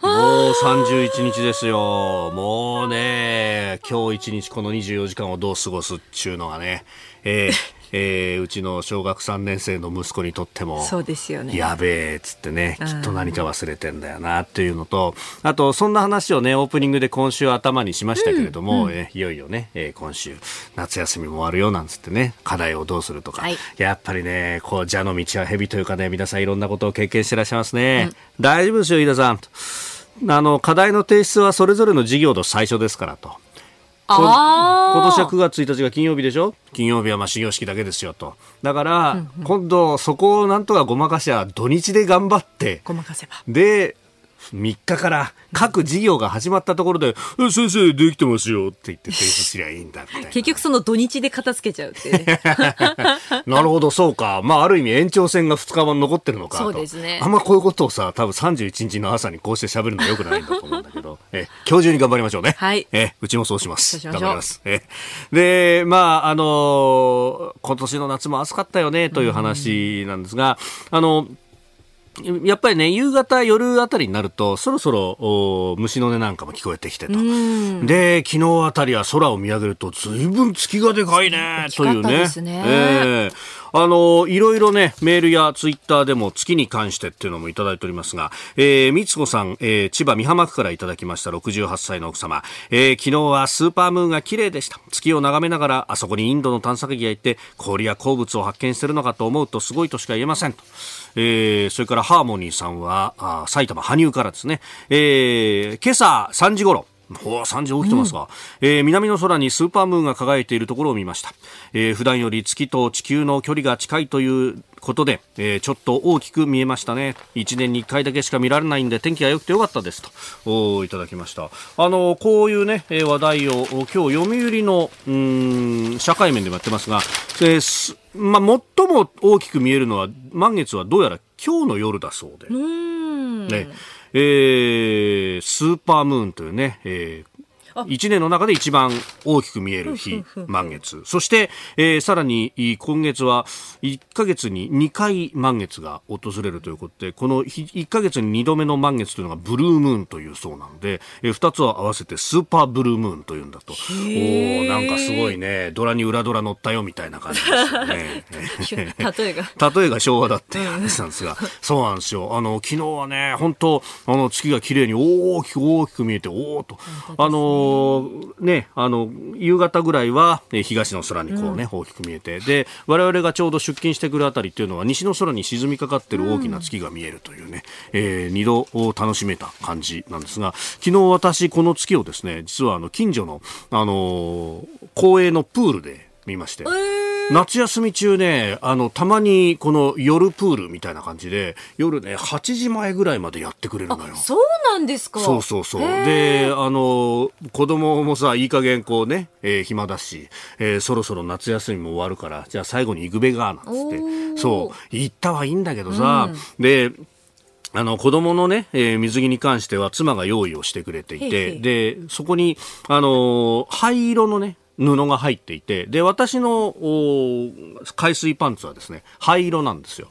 もう31日ですよ。もうね、今日1日この24時間をどう過ごすっちゅうのがね、えーえー、うちの小学3年生の息子にとっても、そうですよね。やべえっつってね、きっと何か忘れてんだよなっていうのと、あと、そんな話をね、オープニングで今週頭にしましたけれども、うんうん、えいよいよね、えー、今週、夏休みも終わるよなんつってね、課題をどうするとか、はい、やっぱりね、こう、蛇の道は蛇というかね、皆さんいろんなことを経験してらっしゃいますね。うん、大丈夫ですよ、飯田さん。あの課題の提出はそれぞれの事業の最初ですからと。今年は9月1日が金曜日でしょ？金曜日はまあ始業式だけですよと。だから、今度そこをなんとかごまかしゃ土日で頑張って。ごまかせば。で、3日から各事業が始まったところで、うん、先生できてますよって言って 提出すりゃいいんだみたいな。結局その土日で片付けちゃうって、ね、なるほど、そうか。まあ、ある意味延長戦が2日は残ってるのかそうですね。あんまこういうことをさ、多分31日の朝にこうして喋るのはよくないんだと思うんだけど、え、今日中に頑張りましょうね。はい。え、うちもそうします。頑張ります。え、で、まあ、あのー、今年の夏も暑かったよね、という話なんですが、あのーやっぱりね、夕方、夜あたりになると、そろそろ虫の音なんかも聞こえてきてと。で、昨日あたりは空を見上げると、ずいぶん月がでかいね、というね。ねえー、あの、いろいろね、メールやツイッターでも月に関してっていうのもいただいておりますが、えー、みつこさん、えー、千葉美浜区からいただきました68歳の奥様、えー、昨日はスーパームーンが綺麗でした。月を眺めながら、あそこにインドの探索機がいて、氷や鉱物を発見してるのかと思うとすごいとしか言えませんと。えー、それからハーモニーさんはあ埼玉羽生からですね、えー、今朝3時頃ほう、3時起きてますか、うん、えー、南の空にスーパームーンが輝いているところを見ました。えー、普段より月と地球の距離が近いということで、えー、ちょっと大きく見えましたね。1年に1回だけしか見られないんで天気が良くてよかったですと、おいただきました。あの、こういうね、話題を今日読売の、うん、社会面でもやってますが、えー、まあ、最も大きく見えるのは、満月はどうやら今日の夜だそうで。ね。えー、スーパームーンというね、えー1年の中で一番大きく見える日、満月。そして、えー、さらに今月は1ヶ月に2回満月が訪れるということで、この1ヶ月に2度目の満月というのがブルームーンというそうなので、えー、2つを合わせてスーパーブルームーンというんだと。おなんかすごいね、ドラに裏ドラ乗ったよみたいな感じですよね。例えが。例えが昭和だって話なんですが、そうなんですよ。あの、昨日はね、本当あの、月が綺麗に大きく大きく見えて、おおと、あのね、あの、夕方ぐらいは、東の空にこうね、うん、大きく見えて、で、我々がちょうど出勤してくるあたりっていうのは、西の空に沈みかかってる大きな月が見えるというね、うん、えー、二度を楽しめた感じなんですが、昨日私、この月をですね、実はあの、近所の、あのー、公営のプールで見まして、えー夏休み中ね、あの、たまにこの夜プールみたいな感じで、夜ね、8時前ぐらいまでやってくれるのよ。そうなんですか？そうそうそう。で、あの、子供もさ、いい加減こうね、えー、暇だし、えー、そろそろ夏休みも終わるから、じゃあ最後に行くべが、なんつって。そう、行ったはいいんだけどさ、うん、で、あの、子供のね、えー、水着に関しては妻が用意をしてくれていて、で、そこに、あの灰色のね、布が入っていて、で、私の海水パンツはですね、灰色なんですよ。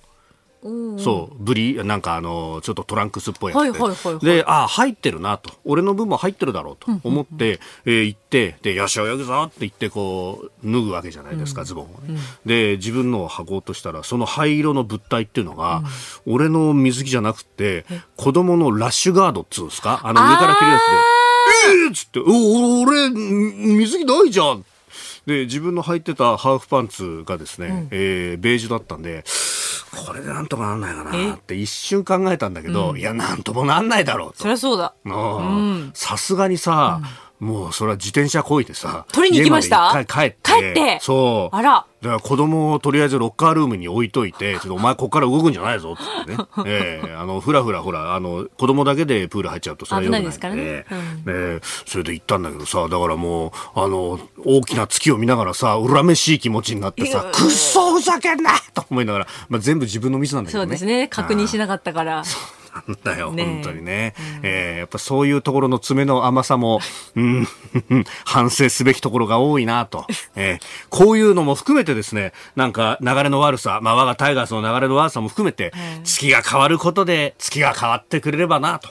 そう、ブリ、なんかあの、ちょっとトランクスっぽいやつで。はいはいはいはい、で、ああ、入ってるなと。俺の分も入ってるだろうと思って、えー、行って、で、よし、泳ぐぞって言って、こう、脱ぐわけじゃないですか、ズボンをね、うん、で、自分のを履こうとしたら、その灰色の物体っていうのが、うん、俺の水着じゃなくて、子供のラッシュガードっつうんですか？あの上から着るやつで。えっつって、お、俺、水着ないじゃん。で、自分の履いてたハーフパンツがですね、うん、えー、ベージュだったんで、これでなんとかなんないかなって一瞬考えたんだけど、うん、いや、なんともなんないだろうと。そりゃそうだ。さすがにさ、もうそれは自転車こいでさ。取りに行きました？帰って。帰って？そう。あら。だから子供をとりあえずロッカールームに置いといて、ちょっとお前こっから動くんじゃないぞっつってね。ええあの、ふらふらほら、あの、子供だけでプール入っちゃうとそれは良くないですからねえええそれで行ったんだけどさ、だからもう、あの、大きな月を見ながらさ、恨めしい気持ちになってさ、くっそふざけんなと思いながら、まあ全部自分のミスなんだけどね。そうですね。確認しなかったから。なんだよ、ねえ本当にね。えーやっぱそういうところの爪の甘さも、うん、反省すべきところが多いなと。えーこういうのも含めてですね、なんか流れの悪さ、まあ我がタイガースの流れの悪さも含めて、月が変わることで月が変わってくれればなと。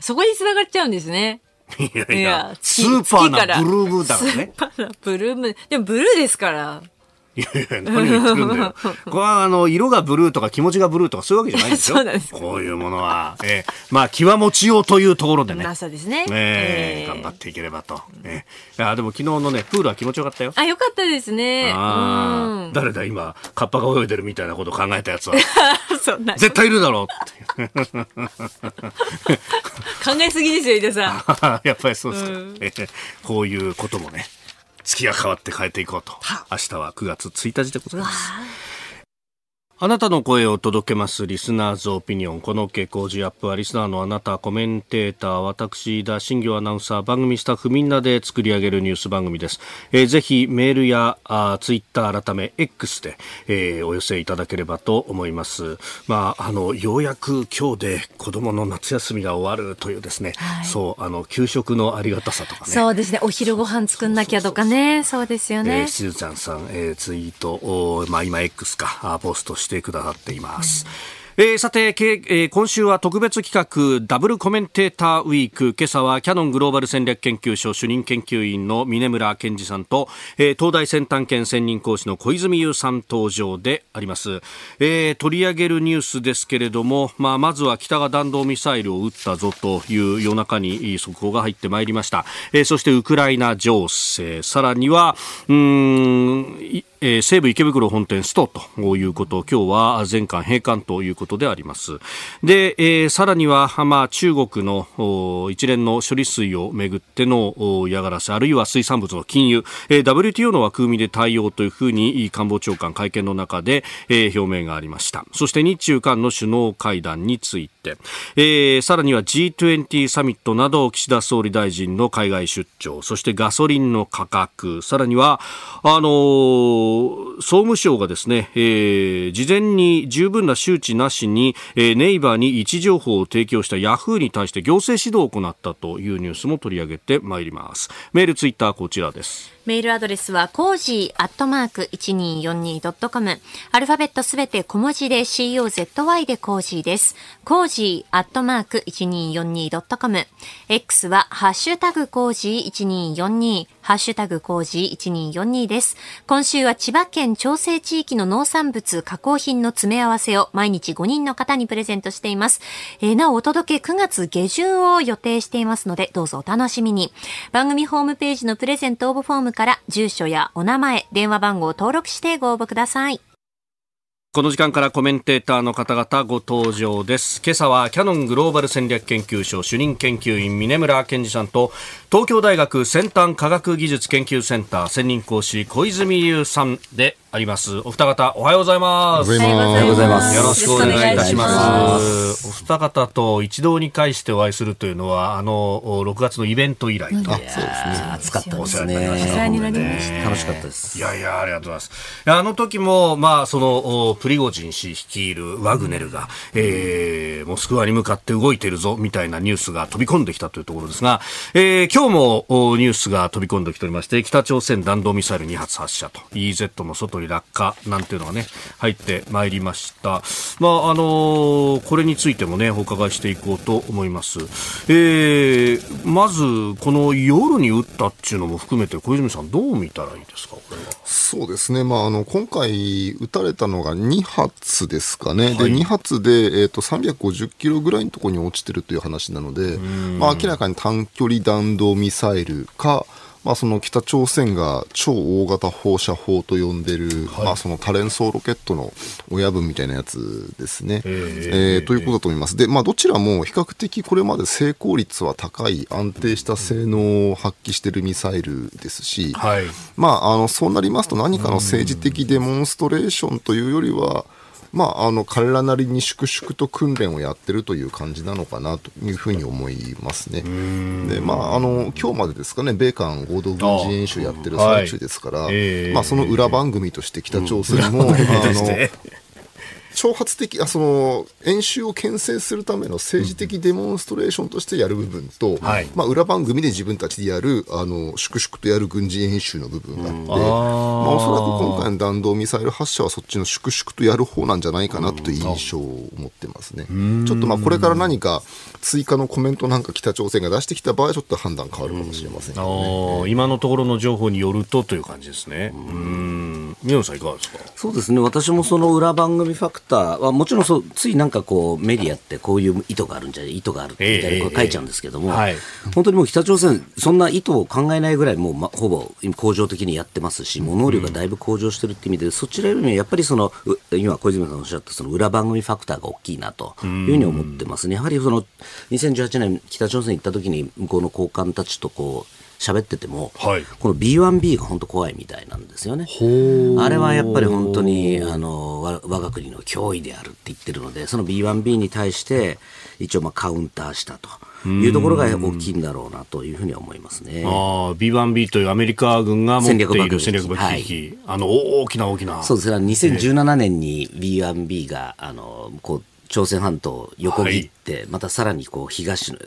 そこに繋がっちゃうんですね。いやいやスーパーなブルームだからねス。ーパーなブルーム。でもブルーですから。いやいや、何を言ってるんだよ。これはあの、色がブルーとか気持ちがブルーとかそういうわけじゃないんですよ。そうなんですこういうものは。えーまあ、気は持ちようというところでね。ラサですね。えええー頑張っていければと。ええあでも昨日のね、プールは気持ちよかったよ。あ、よかったですね。あうん。ー誰だ今、カッパが泳いでるみたいなことを考えたやつは。そんな。絶対いるだろうって。考えすぎですよ、井田さん。やっぱりそうですか、うんええこういうこともね、月が変わって変えていこうと。明日は9月1日でございます。あなたの声を届けますリスナーズオピニオン。この傾向時アップはリスナーのあなた、コメンテーター、私、田新行アナウンサー、番組スタッフみんなで作り上げるニュース番組です。えーぜひメールやあツイッター改め X で、えーお寄せいただければと思います。まあ、あの、ようやく今日で子供の夏休みが終わるというですね、そう、あの、給食のありがたさとかね。そうですね。お昼ご飯作んなきゃとかね。そうですよえー、ね。しずちゃんさん、えーツイートを、まあ、今 X か、あポストしてしてくださっています。えーさて、えー今週は特別企画ダブルコメンテーターウィーク。今朝はキャノングローバル戦略研究所主任研究員の峰村健二さんと、えー東大先端研専任講師の小泉優さん登場であります、えー取り上げるニュースですけれども、まあ、まずは北が弾道ミサイルを撃ったぞという夜中に速報が入ってまいりました、えーそしてウクライナ情勢。さらにはうーんえー西武池袋本店ストということ今日は全館閉館ということであります。で、えーさらには、まあ、中国の一連の処理水をめぐっての嫌がらせ、あるいは水産物の禁輸、えー WTO の枠組みで対応というふうに官房長官会見の中で、えー表明がありました。そして日中韓の首脳会談について、えーさらには G20 サミットなど岸田総理大臣の海外出張、そしてガソリンの価格、さらには、あのー総務省がですね、えー事前に十分な周知なしに、えーネイバーに位置情報を提供したヤフーに対して行政指導を行ったというニュースも取り上げてまいります。メール、ツイッターこちらです。メールアドレスは、コージーアットマーク 1242.com。アルファベットすべて小文字で COZY でコージーです。コージーアットマーク 1242.com。X は、ハッシュタグコージー1242。ハッシュタグコージー1242です。今週は千葉県長生地域の農産物加工品の詰め合わせを毎日5人の方にプレゼントしています。えーなおお届け9月下旬を予定していますので、どうぞお楽しみに。番組ホームページのプレゼント応募フォームから住所やお名前、電話番号を登録してご応募ください。この時間からコメンテーターの方々ご登場です。今朝はキャノングローバル戦略研究所主任研究員峰村健二さんと東京大学先端科学技術研究センター専任講師小泉優さんであります。お二方おはようございます。おはようございますよろしくお願いいたしま。すお二方と一堂に会してお会いするというのは、あの、6月のイベント以来と。そうですね。暑かったですお世話になりましたね。お世話になりました楽しかったです。いやいや、ありがとうございます。あの時も、まあ、その、おプリゴジン氏率いるワグネルが、えー、モスクワに向かって動いてるぞ、みたいなニュースが飛び込んできたというところですが、えー、今日もおニュースが飛び込んできておりまして、北朝鮮弾道ミサイル2発発射と、EZ の外に落下なんていうのがね、入ってまいりました。まあ、あのーこれについてもね、お伺いしていこうと思います。えー、まず、この夜に撃ったっていうのも含めて、小泉さんどう見たらいいですか、これは？そうですね。まあ、あの、今回撃たれたのが2発ですかね。はいで、2発で、えっ、と、350キロぐらいのところに落ちてるという話なので、まあ、明らかに短距離弾道ミサイルか、まあ、その北朝鮮が超大型放射砲と呼んでる、まあ、その多連装ロケットの親分みたいなやつですね。えーということだと思います。で、まあ、どちらも比較的これまで成功率は高い、安定した性能を発揮しているミサイルですし、はいまあ、あのそうなりますと、何かの政治的デモンストレーションというよりは、まあ、あの彼らなりに粛々と訓練をやってるという感じなのかなというふうに思いますね。で、まあ、あの今日までですかね、米韓合同軍事演習やってる最中ですから、はいええ。まあ、その裏番組として北朝鮮も、あの挑発的あその演習を牽制するための政治的デモンストレーションとしてやる部分と、はいまあ、裏番組で自分たちでやるあの粛々とやる軍事演習の部分があって、まあ、おそらく今回の弾道ミサイル発射はそっちの粛々とやる方なんじゃないかなという印象を持ってますね。ちょっとまあこれから何か追加のコメントなんか北朝鮮が出してきた場合はちょっと判断変わるかもしれませんけどね。今のところの情報によるとという感じですね。うん。宮野さんいかがですか？そうですね、私もその裏番組ファクターは、もちろんそうついなんかこう、メディアってこういう意図があるんじゃない、意図があるみたいなこと書いちゃうんですけども、ええ。はい。本当にもう北朝鮮、そんな意図を考えないぐらい、もう、ま、ほぼ向上的にやってますし、もう能力がだいぶ向上してるって意味で、そちらよりもやっぱりその、う今、小泉さんおっしゃったその裏番組ファクターが大きいなというふうに思ってますね。やはりその2018年、北朝鮮行った時に、向こうの高官たちとこう、喋ってても、はいこの B1B が本当怖いみたいなんですよね。あれはやっぱり本当にあのわ我が国の脅威であるって言ってるので、その B1B に対して一応まあカウンターしたというところが大きいんだろうなというふうには思いますね。ああ、B1B というアメリカ軍が持っている戦戦略略爆爆撃機撃機。あの、大きな大きな。そうですね、2017年に B1B があのこう朝鮮半島を横切って、またさらにこう東の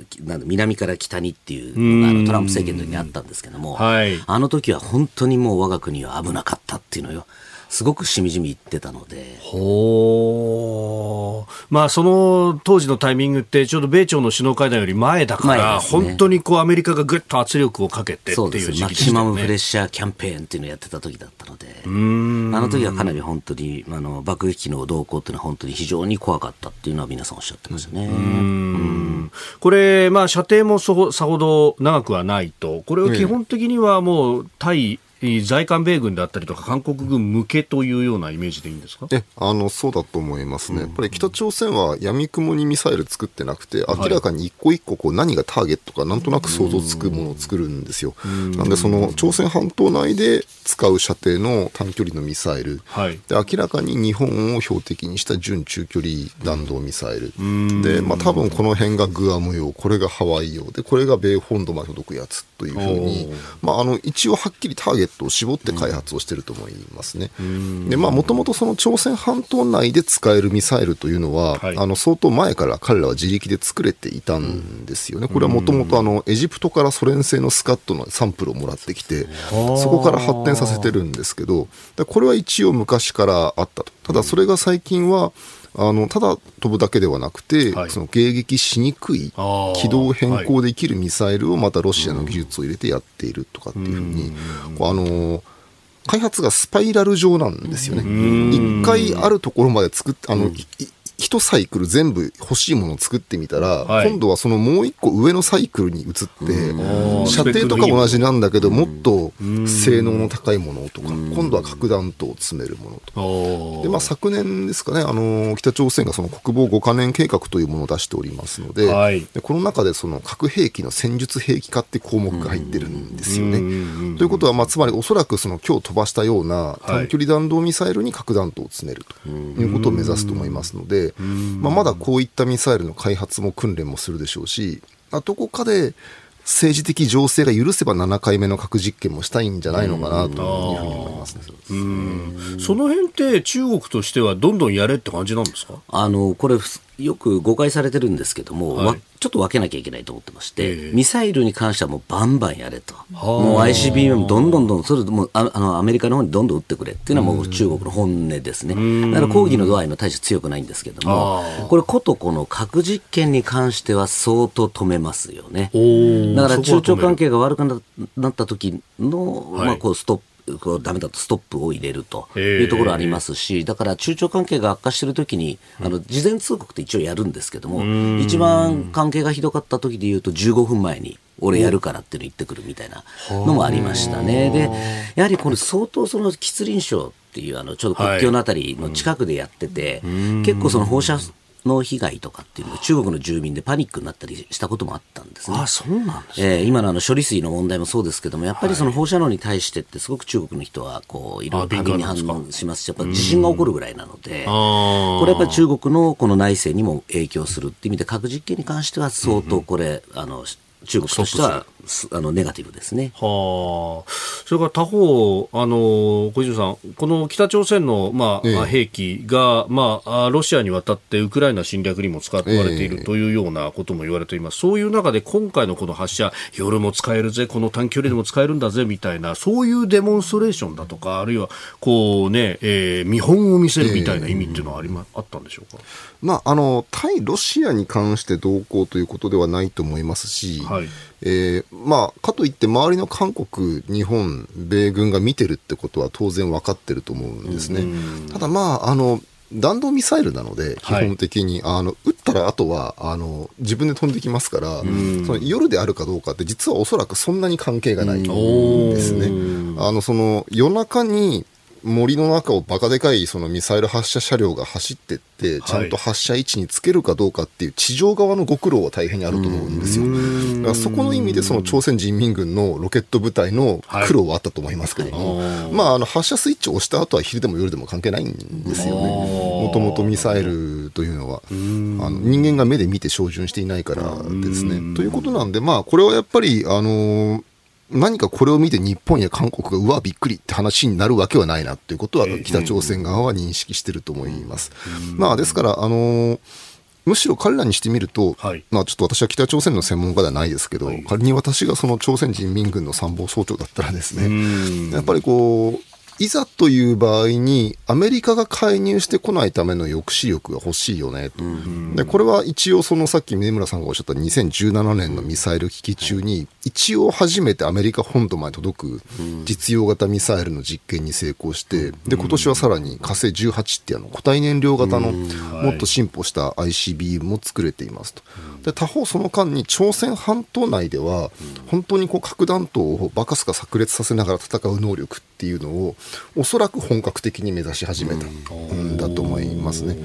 南から北にっていうのがあのトランプ政権の時にあったんですけども、はい。あの時は本当にもう我が国は危なかったっていうのよ、すごくしみじみ言ってたので。ほーまあ、その当時のタイミングって、ちょうど米朝の首脳会談より前だから、ね本当にこうアメリカがぐっと圧力をかけてっていう時期でマキシマ。ムフレッシャーキャンペーンっていうのをやってた時だったので、あの時はかなり本当にあの爆撃機の動向っていうのは本当に非常に怖かったっていうのは皆さんおっしゃってますよね。うんこれ、まあ、射程もそさほど長くはないと、これは基本的にはもう対在韓米軍であったりとか、韓国軍向けというようなイメージでいいんですかえあのそうだと思いますね、やっぱり北朝鮮はやみくもにミサイル作ってなくて、明らかに一個一個こう何がターゲットか、なんとなく想像つくものを作るんですよ。なんで、その朝鮮半島内で使う射程の短距離のミサイル、はい。で明らかに日本を標的にした準中距離弾道ミサイル、でまあ多分この辺がグアム用、これがハワイ用で、これが米本土まで届くやつというふうに、まあ、あの一応はっきりターゲットを絞って開発をしていると思いますね。でまあもともとその朝鮮半島内で使えるミサイルというのは、はいあの相当前から彼らは自力で作れていたんですよね。これはもともとあのエジプトからソ連製のスカットのサンプルをもらってきて、そこから発展させてるんですけど、でこれは一応昔からあったと。ただそれが最近は、あのただ飛ぶだけではなくて、はい。その迎撃しにくい軌道変更できるミサイルをまたロシアの技術を入れてやっているとかっていうふうに、こうあのー開発がスパイラル状なんですよね。一回あるところまで作って、あの、一サイクル全部欲しいものを作ってみたら、はい。今度はそのもう一個上のサイクルに移って、ー射程とか同じなんだけど、もっと性能の高いものとか、今度は核弾頭を詰めるものとか。でまあ、昨年ですかね、あの北朝鮮がその国防5カ年計画というものを出しておりますので、はい。でこの中でその核兵器の戦術兵器化って項目が入ってるんですよね。ということは、まあ、つまりおそらくその今日飛ばしたような短距離弾道ミサイルに核弾頭を詰めるということを目指すと思いますので、まあ、まだこういったミサイルの開発も訓練もするでしょうし、まあどこかで政治的情勢が許せば7回目の核実験もしたいんじゃないのかなというふうに思いますね。その辺って中国としてはどんどんやれって感じなんですか？あのこれふよく誤解されてるんですけども、はい。わちょっと分けなきゃいけないと思ってまして、ええ。ミサイルに関してはもうバンバンやれと、もう ICBM どんどんどん、それもうああのアメリカの方にどんどん撃ってくれっていうのはもう中国の本音ですね、だから抗議の度合いも大して強くないんですけども、これ、ことこの核実験に関しては相当止めますよね。ー。だから中朝関係が悪くななった時の、はい。まあ、こうストップこうダメだとストップを入れるというところありますし、だから中朝関係が悪化しているときに、あの事前通告って一応やるんですけども、一番関係がひどかった時でいうと、15分前に。俺やるからっていうの言ってくるみたいなのもありましたね。で、やはりこれ相当その吉林省っていうあのちょうど国境のあたりの近くでやってて、結構その放射の被害とかっていうのが中国の住民でパニックになったりしたこともあったんですね。あそうなんですえー今のあの処理水の問題もそうですけども、やっぱりその放射能に対してってすごく中国の人はこういろいろ過敏に反応しますし、やっぱ地震が起こるぐらいなので、これやっぱり中国のこの内政にも影響するっていう意味で核実験に関しては相当これ、あの中国としてはすあのネガティブですね。はあ、それから他方、あの小泉さん、この北朝鮮の、まあええ。兵器が、まあ、あロシアに渡ってウクライナ侵略にも使われているというようなことも言われています、そういう中で今回のこの発射、夜も使えるぜ、この短距離でも使えるんだぜみたいな、そういうデモンストレーションだとか、あるいはこう、ねえー見本を見せるみたいな意味っていうのはあり、まあったんでしょうか？まあ、あの対ロシアに関してどうこうということではないと思いますし、はいえーまあ、かといって周りの韓国、日本、米軍が見てるってことは当然分かってると思うんですね。ただ、まあ、あの弾道ミサイルなので、基はい本的に、あの撃ったらあとはあの自分で飛んできますから、その夜であるかどうかって、実はおそらくそんなに関係がないんですね。あのその夜中に森の中をバカでかいそのミサイル発射車両が走ってって、ちゃんと発射位置につけるかどうかっていう地上側のご苦労は大変にあると思うんですよ。だからそこの意味でその朝鮮人民軍のロケット部隊の苦労はあったと思いますけども、まあ、あの発射スイッチを押した後は昼でも夜でも関係ないんですよね。もともとミサイルというのは、あの人間が目で見て照準していないからですね。ということなんで、まあ、これはやっぱり、あの何かこれを見て日本や韓国がうわびっくりって話になるわけはないなということは北朝鮮側は認識してると思います。まあですからあのーむしろ彼らにしてみると、はい。まあちょっと私は北朝鮮の専門家ではないですけど、仮に私がその朝鮮人民軍の参謀総長だったらですね、やっぱりこう、いざという場合にアメリカが介入してこないための抑止力が欲しいよねと。で、これは一応そのさっき峰村さんがおっしゃった2017年のミサイル危機中に、一応初めてアメリカ本土まで届く実用型ミサイルの実験に成功して、で、今年はさらに火星18っていうあの固体燃料型のもっと進歩した ICBM も作れていますと。で、他方その間に朝鮮半島内では、本当にこう核弾頭をバカスカ炸裂させながら戦う能力っていうのを、おそらく本格的に目指し始めたんだと思いますね。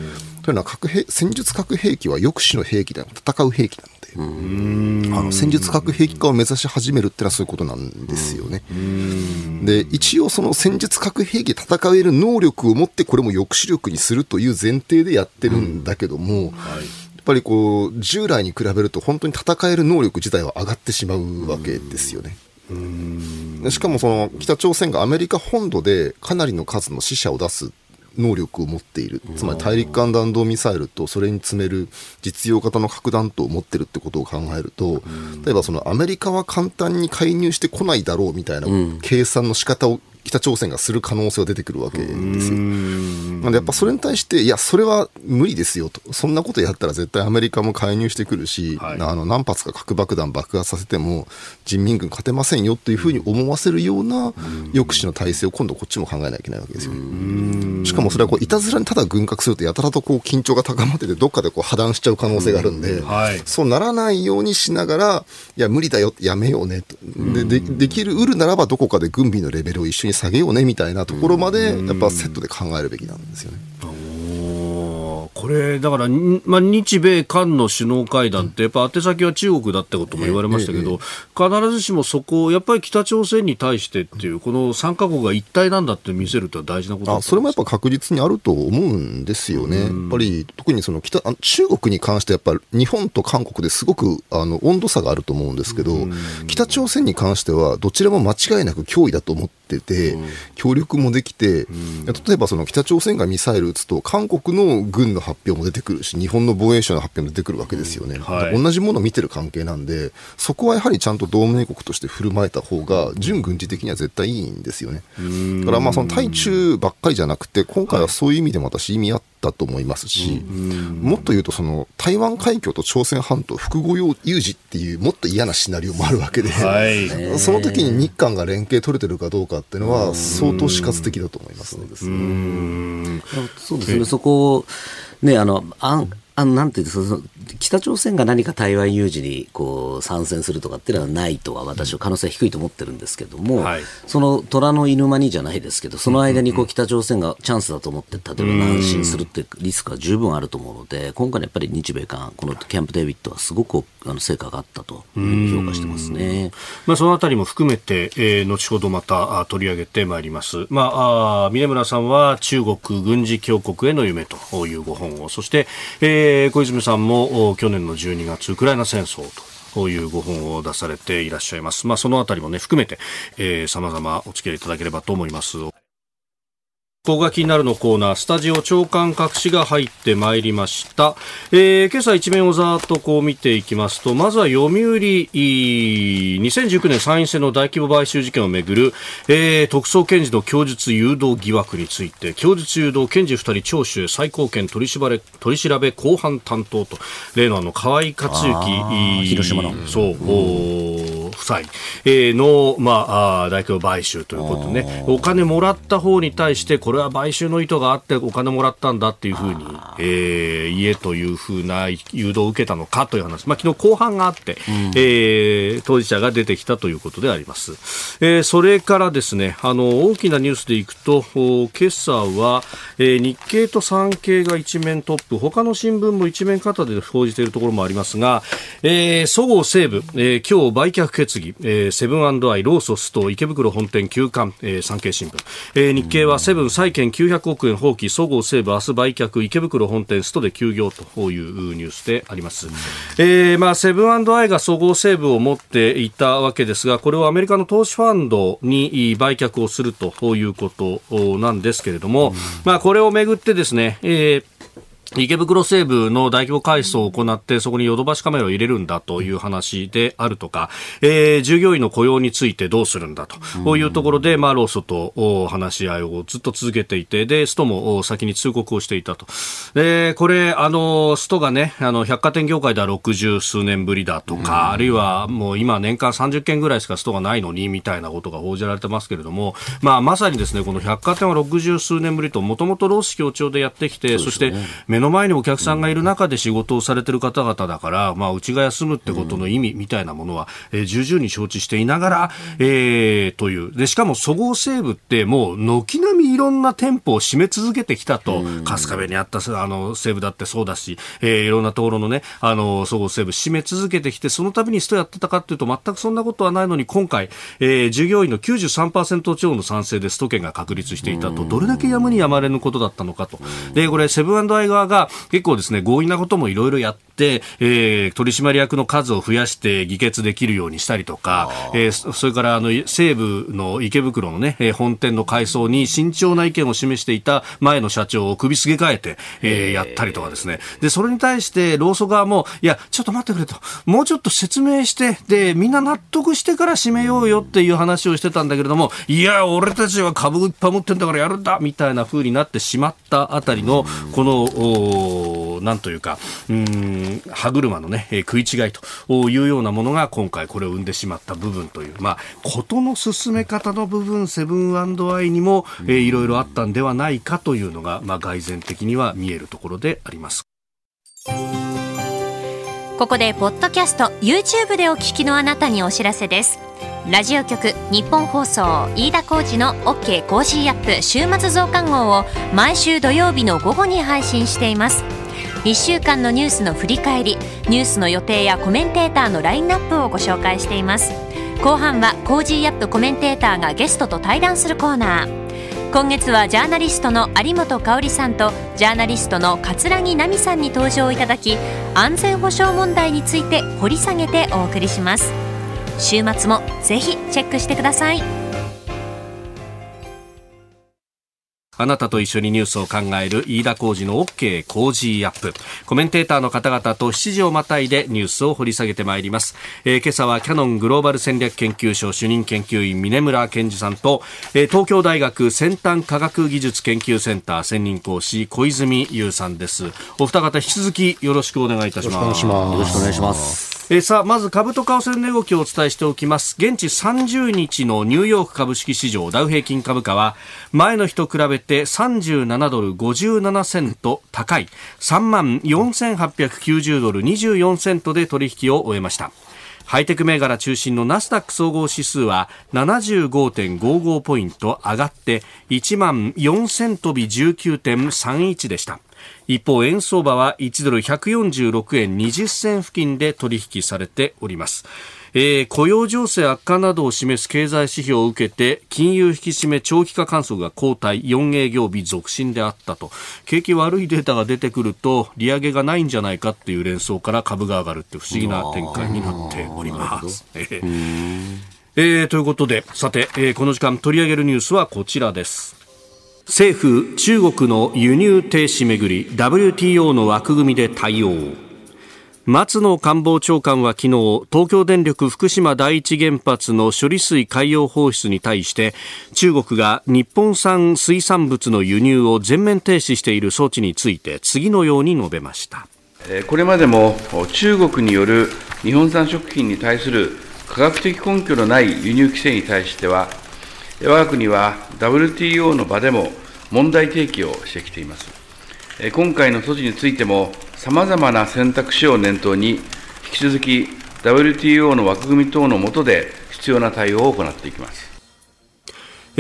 というのは核兵戦術核兵器は抑止の兵器ではなく戦う兵器なので、あの戦術核兵器化を目指し始めるっていうのはそういうことなんですよね。で、一応その戦術核兵器で戦える能力を持ってこれも抑止力にするという前提でやってるんだけども、やっぱりこう、従来に比べると本当に戦える能力自体は上がってしまうわけですよね。でしかもその北朝鮮がアメリカ本土でかなりの数の死者を出す能力を持っている、つまり大陸間弾道ミサイルとそれに積める実用型の核弾頭を持ってるってことを考えると、例えばそのアメリカは簡単に介入してこないだろうみたいな計算の仕方を北朝鮮がする可能性が出てくるわけですよ。なんでやっぱそれに対して、いや、それは無理ですよと、そんなことやったら絶対アメリカも介入してくるし、はい。あの何発か核爆弾爆発させても人民軍勝てませんよというふうに思わせるような抑止の体制を今度こっちも考えなきゃいけないわけですよ。しかもそれはこういたずらにただ軍拡するとやたらとこう緊張が高まっててどっかでこう破談しちゃう可能性があるんで、はい。そうならないようにしながら、いや、無理だよ、やめようねと。で、でできる、うるならばどこかで軍備のレベルを一緒に下げようねみたいなところまで、やっぱセットで考えるべきなんですよね。これ、だから、にまあ、日米韓の首脳会談って、やっぱ宛先は中国だってことも言われましたけど、必ずしもそこを、やっぱり北朝鮮に対してっていう、この3カ国が一体なんだって見せるって大事なことだあそれもやっぱ確実にあると思うんですよね、やっぱり特にその北あ中国に関して、やっぱり日本と韓国ですごくあの温度差があると思うんですけど、北朝鮮に関しては、どちらも間違いなく脅威だと思ってて、協力もできて、例えばその北朝鮮がミサイル撃つと、韓国の軍の発表も出てくるし、日本の防衛省の発表も出てくるわけですよね、はい。同じものを見てる関係なんで、そこはやはりちゃんと同盟国として振る舞えた方が、準軍事的には絶対いいんですよね。だからまあその対中ばっかりじゃなくて、今回はそういう意味でも私、意味あっったと思いますし、もっと言うとその台湾海峡と朝鮮半島複合有事っていうもっと嫌なシナリオもあるわけで、はい、その時に日韓が連携取れてるかどうかっていうのは相当死活的だと思いますね。そうですね。そこねあのああのなんていうその北朝鮮が何か台湾有事にこう参戦するとかっていうのはないとは私は可能性は低いと思ってるんですけども、はい、その虎の犬間にじゃないですけどその間にこう北朝鮮がチャンスだと思って例えば南進するってリスクは十分あると思うので今回のやっぱり日米韓このキャンプ・デービッドはすごくあの成果があったと評価してますね、まあ、そのあたりも含めて、えー、後ほどまた取り上げてまいります、まあ、あ峰村さんは中国軍事強国への夢というご本をそして、えー、え小泉さんも去年の12月ウクライナ戦争とこういうご本を出されていらっしゃいます。まあ、そのあたりもね、含めて、えー、様々お付き合いいただければと思います。ここが気になるのコーナー、スタジオ長官隠しが入ってまいりました。えー、今朝一面をざーっとこう見ていきますと、まずは読売、2019年参院選の大規模買収事件をめぐる、えー、特捜検事の供述誘導疑惑について、供述誘導検事二人聴取へ最高検取り調べ、取り調べ後半担当と、例のあの、河合克行、広島の。そう、うん夫妻、えの、まあ、大規模買収ということね、お金もらった方に対して、これは買収の意図があってお金もらったんだっていうふうに、えー、家というふうな誘導を受けたのかという話、まあ、昨日後半があって、うん、えー、当事者が出てきたということであります。えー、それからですね、あの、大きなニュースでいくと、今朝は、えー、日経と産経が一面トップ、他の新聞も一面型で報じているところもありますが、えー、そごう・西武、えー、今日売却決議、えー、セブンアイ、ローソスと池袋本店休館、えー、産経新聞、えー、日経はセブン債券900億円放棄、そごう・西武明日売却、池袋本店ストで休業というニュースであります。えー、まあ、セブンアイがそごう・西武を持っていたわけですが、これをアメリカの投資ファンドに売却をするということなんですけれども、まあ、これをめぐってですね、えー池袋西部の大規模改装を行って、そこにヨドバシカメラを入れるんだという話であるとか、えー、従業員の雇用についてどうするんだと、こういうところで、まあ、ローソと話し合いをずっと続けていて、で、ストも先に通告をしていたと。で、これ、あの、ストがね、あの、百貨店業界では60数年ぶりだとか、あるいはもう今年間30件ぐらいしかストがないのに、みたいなことが報じられてますけれども、まあ、まさにですね、この百貨店は60数年ぶりと、もともと労使協調でやってきて、そ,、して、目の前にお客さんがいる中で仕事をされてる方々だから、まあ、うちが休むってことの意味みたいなものは、えー、重々に承知していながら、えー、という。で、しかも、そごう・西武って、もう、軒並みいろんな店舗を閉め続けてきたと、春日部にあった、あの、西武だってそうだし、えー、いろんなところのね、あの、そごう・西武閉め続けてきて、その度にストやってたかっていうと、全くそんなことはないのに、今回、えー、従業員の93%超の賛成でスト権が確立していたと、どれだけやむにやまれぬことだったのかと。で、これ、セブンアイ側が、結構ですね、強引なこともいろいろやって、えー、取締役の数を増やして議決できるようにしたりとか、えー、それからあの西部の池袋のね、本店の改装に慎重な意見を示していた前の社長を首すげ替えて、えー、やったりとかですね。で、それに対して労組側も、いや、ちょっと待ってくれと。もうちょっと説明して、で、みんな納得してから締めようよっていう話をしてたんだけれども、いや、俺たちは株いっぱい持ってんだからやるんだみたいな風になってしまったあたりの、この、なんというか、うん、歯車のね、食い違いというようなものが今回これを生んでしまった部分という、まあ、事の進め方の部分、セブンアイにも、えー、いろいろあったんではないかというのが、まあ、蓋然的には見えるところであります。ここで、ポッドキャスト、YouTube でお聞きのあなたにお知らせです。ラジオ局ニッポン放送飯田浩司の OK コージーアップ週末増刊号を毎週土曜日の午後に配信しています。1週間のニュースの振り返りニュースの予定やコメンテーターのラインナップをご紹介しています。後半はコージーアップコメンテーターがゲストと対談するコーナー。今月はジャーナリストの有本香さんとジャーナリストの葛城奈海さんに登場いただき安全保障問題について掘り下げてお送りします。週末もぜひチェックしてください。あなたと一緒にニュースを考える飯田浩二の OK 工事アップ。コメンテーターの方々と7時をまたいでニュースを掘り下げてまいります。えー、今朝はキャノングローバル戦略研究所主任研究員峰村健二さんと、えー、東京大学先端科学技術研究センター専任講師小泉優さんです。お二方引き続きよろしくお願いいたします。よろしくお願いします。えー、さあ、まず株と為替の動きをお伝えしておきます。現地30日のニューヨーク株式市場ダウ平均株価は前の日と比べて37ドル57セント高い3万4890ドル24セントで取引を終えました。ハイテク銘柄中心のナスダック総合指数は75.55ポイント上がって1万4000飛び19.31でした。一方、円相場は1ドル146円20銭付近で取引されております。えー、雇用情勢悪化などを示す経済指標を受けて金融引き締め長期化観測が後退4営業日続伸であったと景気悪いデータが出てくると利上げがないんじゃないかっていう連想から株が上がるって不思議な展開になっております。えー、ということでさて、えー、この時間取り上げるニュースはこちらです。政府、中国の輸入停止めぐり WTO の枠組みで対応松野官房長官は昨日東京電力福島第一原発の処理水海洋放出に対して中国が日本産水産物の輸入を全面停止している措置について次のように述べましたこれまでも中国による日本産食品に対する科学的根拠のない輸入規制に対しては我が国は WTO の場でも問題提起をしてきています。今回の措置についても、さまざまな選択肢を念頭に、引き続き WTO の枠組み等の下で必要な対応を行っていきます。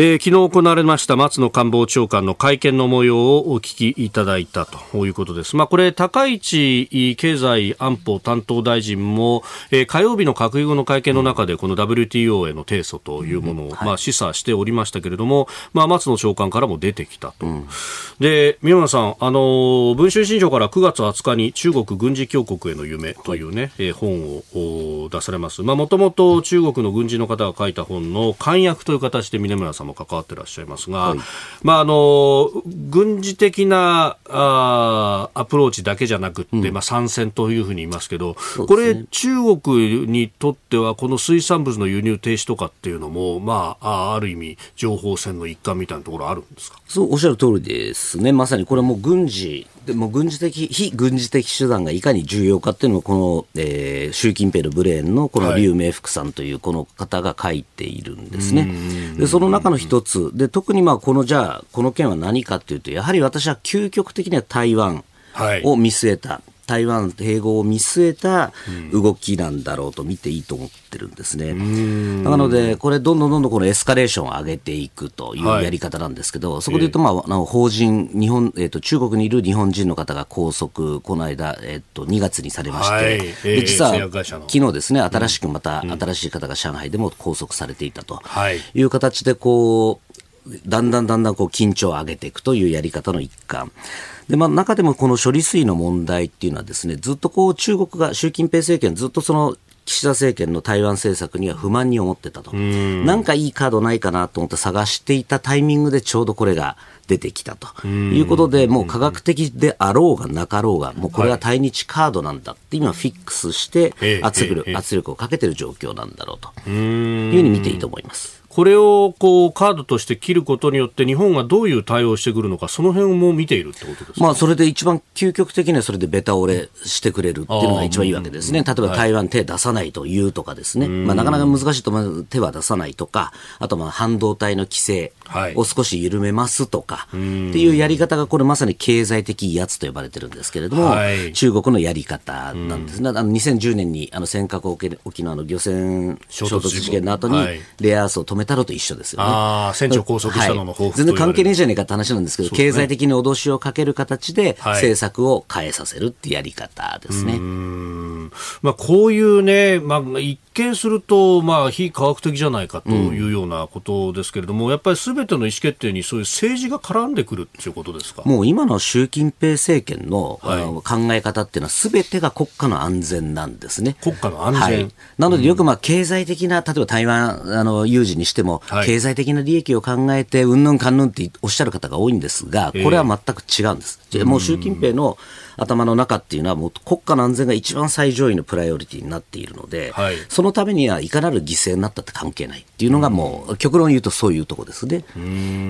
えー、昨日行われました松野官房長官の会見の模様をお聞きいただいたということです。まあ、これ、高市経済安保担当大臣も、えー、火曜日の閣議後の会見の中で、この WTO への提訴というものを、まあ、示唆しておりましたけれども、まあ、松野長官からも出てきたと。うん、で、宮村さん、あの、文春新書から9月20日に中国軍事強国への夢というね、はい、えー、本を出されます。まあ、もともと中国の軍人の方が書いた本の簡約という形で峰村さんも関わってらっしゃいますが、はい、まあ、あの軍事的なあアプローチだけじゃなくて、うん、まあ、参戦というふうに言いますけど、ね、これ、中国にとっては、この水産物の輸入停止とかっていうのも、まあ、ある意味、情報戦の一環みたいなところあるんですか？そうおっしゃる通りですね、まさにこれも軍事でも軍事的、非軍事的手段がいかに重要かっていうのを、この、えー、習近平のブレーンのこの劉明福さんというこの方が書いているんですね。で、その中の一つ、で、特にまあ、このじゃあ、この件は何かっていうと、やはり私は究極的には台湾を見据えた、はい台湾併合を見据えた動きなんだろうと見ていいと思ってるんですね。なので、これ、どんどんどんどんこのエスカレーションを上げていくというやり方なんですけど、はい、そこで言うと、まあ、法人、日本、えっ、ー、と、中国にいる日本人の方が拘束、この間、えっ、ー、と、2月にされまして、はい、で実は、昨日ですね、新しくまた、新しい方が上海でも拘束されていたという形で、こう、だんだんだんだんこう緊張を上げていくというやり方の一環。で、まあ、中でもこの処理水の問題っていうのはですね、ずっとこう中国が、習近平政権ずっとその岸田政権の台湾政策には不満に思ってたと。なんかいいカードないかなと思って探していたタイミングでちょうどこれが出てきたと。いうことで、もう科学的であろうがなかろうが、もうこれは対日カードなんだって今フィックスして圧力圧力をかけてる状況なんだろうと。いうふうに見ていいと思います。これをこうカードとして切ることによって、日本がどういう対応をしてくるのか、その辺も見ているってことですまあ、それで一番究極的にはそれでベタ折れしてくれるっていうのが一番いいわけですね。例えば台湾手出さないというとかですね。はい、まあ、なかなか難しいと思う手は出さないとか、あとまあ半導体の規制を少し緩めますとか、っていうやり方がこれまさに経済的威圧と呼ばれてるんですけれども、はい、中国のやり方なんですね。あの2010年にあの尖閣沖縄の漁船衝突事件の後にレアアースを止めたのと一緒ですよね。ああ、船長拘束したのの報復、はい、全然関係ねえじゃねえかって話なんですけど、ね、経済的に脅しをかける形で、政策を変えさせるってやり方ですね。まあ、こういうね、まあ、一見すると、まあ、非科学的じゃないかというようなことですけれども、うん、やっぱりすべての意思決定にそういう政治が絡んでくるっていうことですか？もう今の習近平政権の、はい、考え方っていうのは、すべてが国家の安全なんですね。国家の安全、はい、なので、よくまあ経済的な、例えば台湾あの有事にしても、はい、経済的な利益を考えて、うんぬんかんぬんっておっしゃる方が多いんですが、これは全く違うんです。もう習近平の頭の中っていうのは、もう国家の安全が一番最上位のプライオリティになっているので、はい、そのためにはいかなる犠牲になったって関係ないっていうのが、もう、極論言うとそういうとこですね。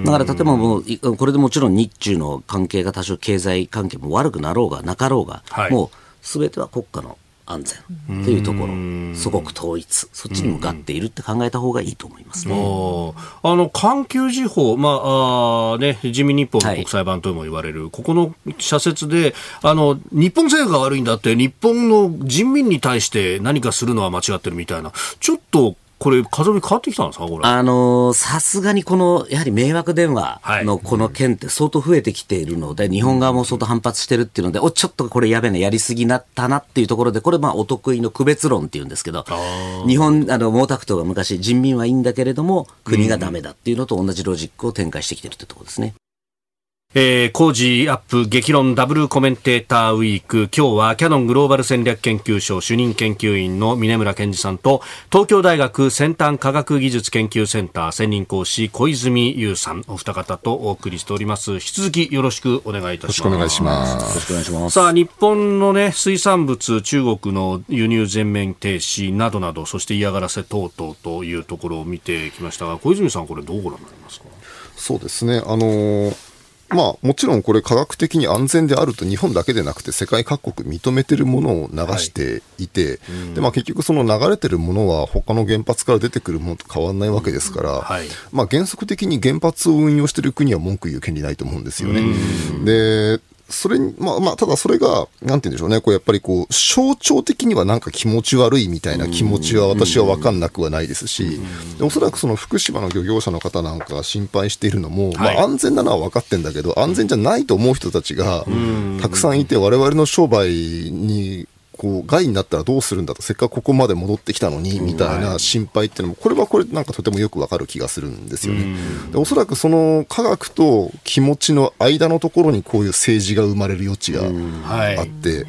だから、例えばもう、これでもちろん日中の関係が多少経済関係も悪くなろうがなかろうが、はい、もう、すべては国家の安全というところ、祖国統一、そっちに向かっているって考えた方がいいと思いますね。あの環球時報、まああね、人民日報の国際版とも言われる、はい、ここの社説であの、日本政府が悪いんだって、日本の人民に対して何かするのは間違ってるみたいな、ちょっとこれ、風見変わってきたんですか、これ。あのさすがにこの、やはり迷惑電話のこの件って相当増えてきているので、はい、日本側も相当反発してるっていうので、おちょっとこれやべえな、やりすぎなったなっていうところで、これ、まあ、お得意の区別論っていうんですけど、日本、あの、毛沢東が昔、人民はいいんだけれども、国がダメだっていうのと同じロジックを展開してきてるってところですね。えー、工事アップ激論ダブルコメンテーターウィーク。今日はキャノングローバル戦略研究所主任研究員の峰村健二さんと東京大学先端科学技術研究センター専任講師小泉優さんお二方とお送りしております。引き続きよろしくお願いいたします。よろしくお願いします。さあ日本のね水産物中国の輸入全面停止などなどそして嫌がらせ等々というところを見てきましたが小泉さんこれどうご覧になりますか？そうですね。あのーまあ、もちろんこれ科学的に安全であると日本だけでなくて世界各国認めてるものを流していて、はい。でまあ、結局その流れてるものは他の原発から出てくるものと変わらないわけですから、はい、まあ、原則的に原発を運用している国は文句言う権利ないと思うんですよね。でそれに、まあまあ、ただそれが、なんて言うんでしょうね、こうやっぱりこう、象徴的にはなんか気持ち悪いみたいな気持ちは私は分かんなくはないですし、おそらくその福島の漁業者の方なんかが心配しているのも、まあ安全なのは分かってんだけど、安全じゃないと思う人たちがたくさんいて、我々の商売にこう害になったらどうするんだと、せっかくここまで戻ってきたのにみたいな心配っていうのも、これはこれ、なんかとてもよくわかる気がするんですよね。でおそらくその科学と気持ちの間のところにこういう政治が生まれる余地があって、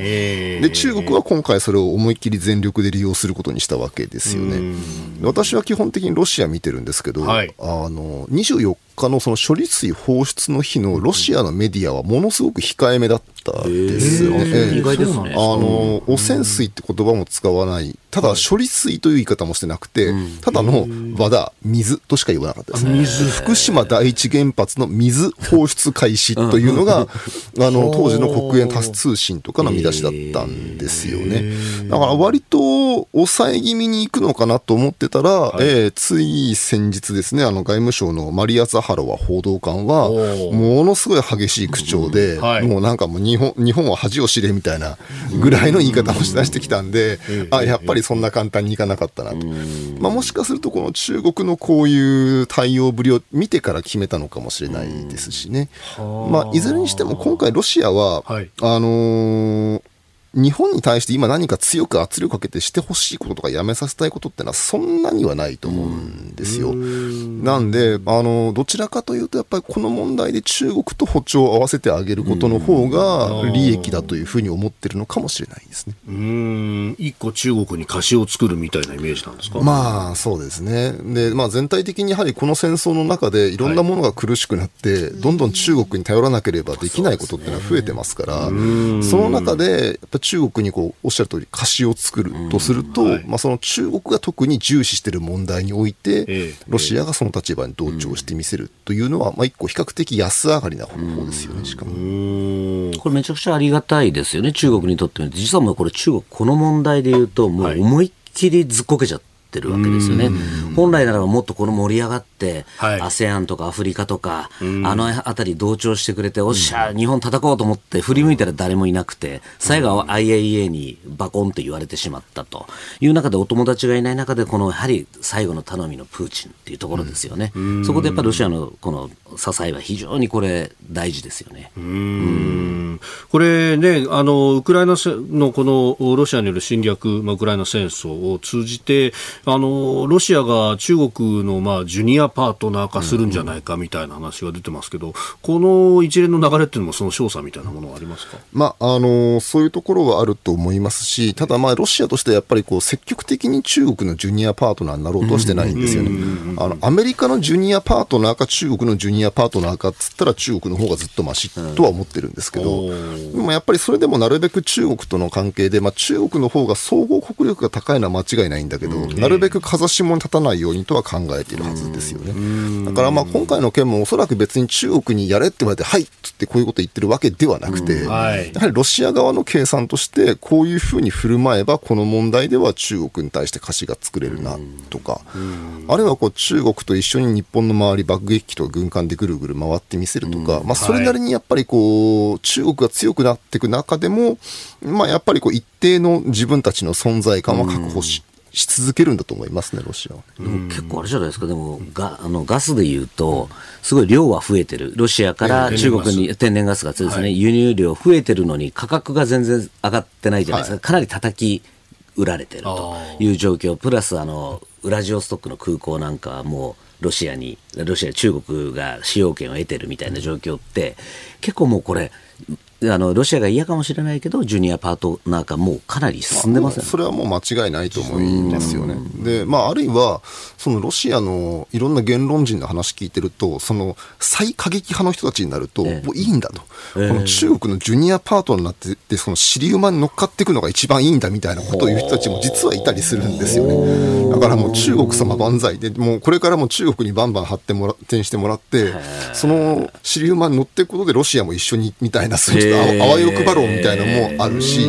で中国は今回それを思いっきり全力で利用することにしたわけですよね。私は基本的にロシア見てるんですけど、はい、あの24日のその処理水放出の日のロシアのメディアはものすごく控えめだったですよね。意外ですね。あの、汚染水って言葉も使わないただ処理水という言い方もしてなくて、ただの和田、水としか言わなかったです。ね。福島第一原発の水放出開始というのが、あの、当時の国営タス通信とかの見出しだったんですよね。だから割と抑え気味に行くのかなと思ってたら、はい、えー、つい先日ですね、あの外務省のマリア・ザハロワ報道官は、ものすごい激しい口調で、はい、もうなんかもう日本、日本は恥を知れみたいなぐらいの言い方をしだしてきたんで、あ、やっぱりりそんな簡単にいかなかったなと、まあ、もしかするとこの中国のこういう対応ぶりを見てから決めたのかもしれないですしね、まあ、いずれにしても今回、ロシアは、はい、あのー日本に対して今何か強く圧力かけてしてほしいこととかやめさせたいことってのはそんなにはないと思うんですよ。なんで、あの、どちらかというとやっぱりこの問題で中国と歩調を合わせてあげることの方が利益だというふうに思ってるのかもしれないですね。うん、一個中国に貸しを作るみたいなイメージなんですか？まあそうですね。で、まあ全体的にやはりこの戦争の中でいろんなものが苦しくなって、はい、どんどん中国に頼らなければできないことっていうのは増えてますから、その中で中国にこうおっしゃる通り貸しを作るとすると、はい、まあ、その中国が特に重視している問題において、ロシアがその立場に同調してみせるというのは、まあ、一個比較的安上がりな方法ですよね、しかも。これめちゃくちゃありがたいですよね、中国にとってみると。実はもうこれ中国、この問題で言うと、もう思いっきりずっこけちゃって。ってるわけですよね。本来ならばもっとこの盛り上がって、はい、ASEAN とかアフリカとか、あの辺り同調してくれて、おっしゃ、日本叩こうと思って振り向いたら誰もいなくて、最後は IAEA にバコンと言われてしまったと。いう中でお友達がいない中で、このやはり最後の頼みのプーチンっていうところですよね。そこでやっぱりロシアのこの支えは非常にこれ大事ですよね。うん。これね、あの、ウクライナのこのロシアによる侵略、まあ、ウクライナ戦争を通じて、あの、ロシアが中国のまあジュニアパートナー化するんじゃないかみたいな話が出てますけど、この一連の流れっていうのもその詳細みたいなものはありますか、まあ、あの、そういうところはあると思いますし、ただまあ、ロシアとしてはやっぱりこう積極的に中国のジュニアパートナーになろうとはしてないんですよね。あの、アメリカのジュニアパートナーか中国のジュニアパートナーかっつったら中国の方がずっとましとは思ってるんですけど、でもやっぱりそれでもなるべく中国との関係で、まあ、中国の方が総合国力が高いのは間違いないんだけど、なるべく風下に立たないようにとは考えているはずですよね。だからまあ今回の件もおそらく別に中国にやれって言われて、はいっつってこういうこと言ってるわけではなくて、やはりロシア側の計算として、こういうふうに振る舞えば、この問題では中国に対して貸しが作れるなとか、あるいはこう中国と一緒に日本の周り、爆撃機とか軍艦でぐるぐる回ってみせるとか、まあ、それなりにやっぱりこう、中国が強くなっていく中でも、まあ、やっぱりこう一定の自分たちの存在感は確保し、し続けるんだと思いますね、ロシアは。でも結構あれじゃないですか、でもガあのガスでいうと、すごい量は増えてる、ロシアから中国に天然ガス。がですね、はい、輸入量増えてるのに、価格が全然上がってないじゃないですか、はい、かなり叩き売られてるという状況、プラスあのウラジオストックの空港なんかはもう、ロシアに、ロシア、中国が使用権を得てるみたいな状況って、結構もうこれ、あのロシアが嫌かもしれないけど、ジュニアパートナー化、もうかなり進んでます、ね、それはもう間違いないと思うんですよね。で、まあ、あるいは、そのロシアのいろんな言論人の話聞いてると、その最過激派の人たちになると、もういいんだと、えー、この中国のジュニアパートナーになってで、その尻馬に乗っかっていくのが一番いいんだみたいなことを言う人たちも実はいたりするんですよね。だからもう中国様万歳で、もうこれからも中国にバンバン発展もら展してもらって、その尻馬に乗っていくことでロシアも一緒にみたいな、そういうあわよくばろうみたいなのもあるし、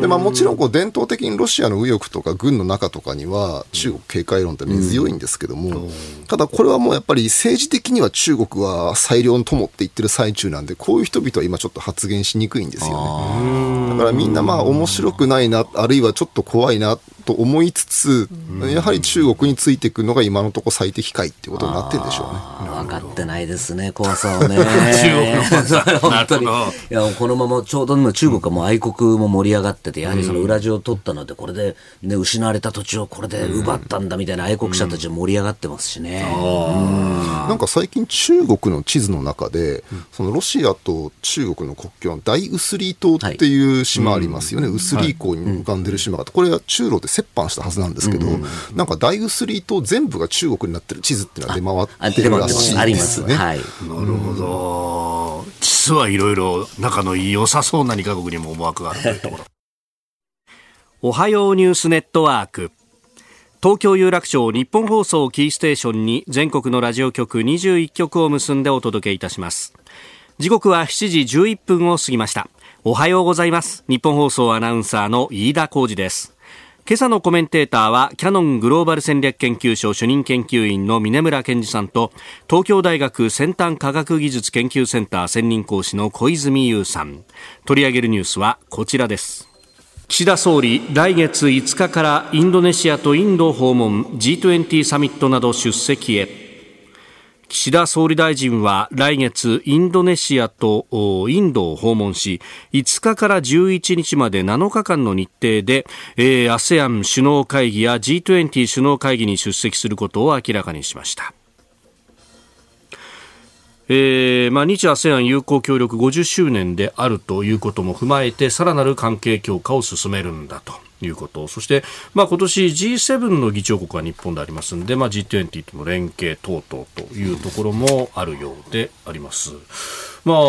でまあ、もちろんこう伝統的にロシアの右翼とか軍の中とかには中国警戒論って根強いんですけども、ただこれはもうやっぱり政治的には中国は最良の友って言ってる最中なんで、こういう人々は今ちょっと発言しにくいんですよね。だからみんなまあ面白くないな、あるいはちょっと怖いなと思いつつ、やはり中国についていくのが今のところ最適解っていうことになってるんでしょうね。分かってないですね、怖さをね。中国の怖さ。本当に。いや、このままちょうど今中国はもう愛国も盛り上がってて、やはりその裏地を取ったので、これで、ね、失われた土地をこれで奪ったんだみたいな愛国者たちは盛り上がってますしね。なんか最近中国の地図の中で、そのロシアと中国の国境の大ウスリー島っていう島ありますよね。ウスリー港に浮かんでる島があって、これは中ロで折半したはずなんですけど、なんか大ウスリー島全部が中国になってる地図っていうのは出回ってるらしいですね。はい、なるほど。実はいろいろ仲の良さそうな2カ国にも思惑があるというところ。おはようニュースネットワーク。東京有楽町日本放送キーステーションに全国のラジオ局21局を結んでお届けいたします。時刻は7時11分を過ぎました。おはようございます。日本放送アナウンサーの飯田浩二です。今朝のコメンテーターはキャノングローバル戦略研究所主任研究員の峰村健二さんと東京大学先端科学技術研究センター専任講師の小泉悠さん。取り上げるニュースはこちらです。岸田総理来月5日からインドネシアとインド訪問 G20 サミットなど出席へ。岸田総理大臣は来月インドネシアとインドを訪問し5日から11日まで7日間の日程で、え、ASEAN 首脳会議や G20 首脳会議に出席することを明らかにしました。えーまあ、日 ASEAN 友好協力50周年であるということも踏まえてさらなる関係強化を進めるんだと。いうこと、そして、まあ、今年 G7 の議長国は日本でありますので、まあ、G20 との連携等々というところもあるようであります。まあ、あ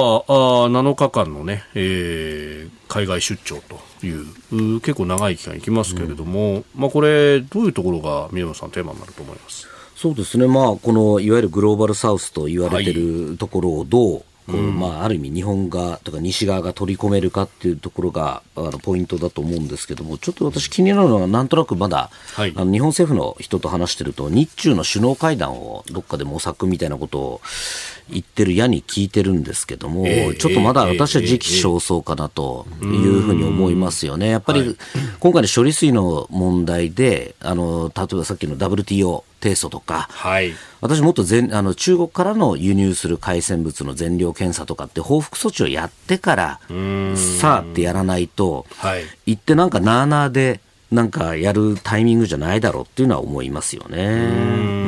7日間のね、えー、海外出張という結構長い期間行きますけれども、うん、まあ、これ、どういうところが宮野さんテーマになると思います？そうですね、まあ、このいわゆるグローバルサウスと言われているところをどうこう、まあ、ある意味日本側とか西側が取り込めるかっていうところがあのポイントだと思うんですけどもちょっと私気になるのはなんとなくまだ、はい。あの日本政府の人と話してると日中の首脳会談をどっかで模索みたいなことを言ってる矢に聞いてるんですけども、ええちょっとまだ私は時期尚早かなというふうに思いますよね。やっぱり今回の処理水の問題であの例えばさっきの WTO 提訴とか、はい。私もっと全あの中国からの輸入する海鮮物の全量検査とかって報復措置をやってからさあってやらないと、はい行ってなんかなあなあでなんかやるタイミングじゃないだろうっていうのは思いますよね。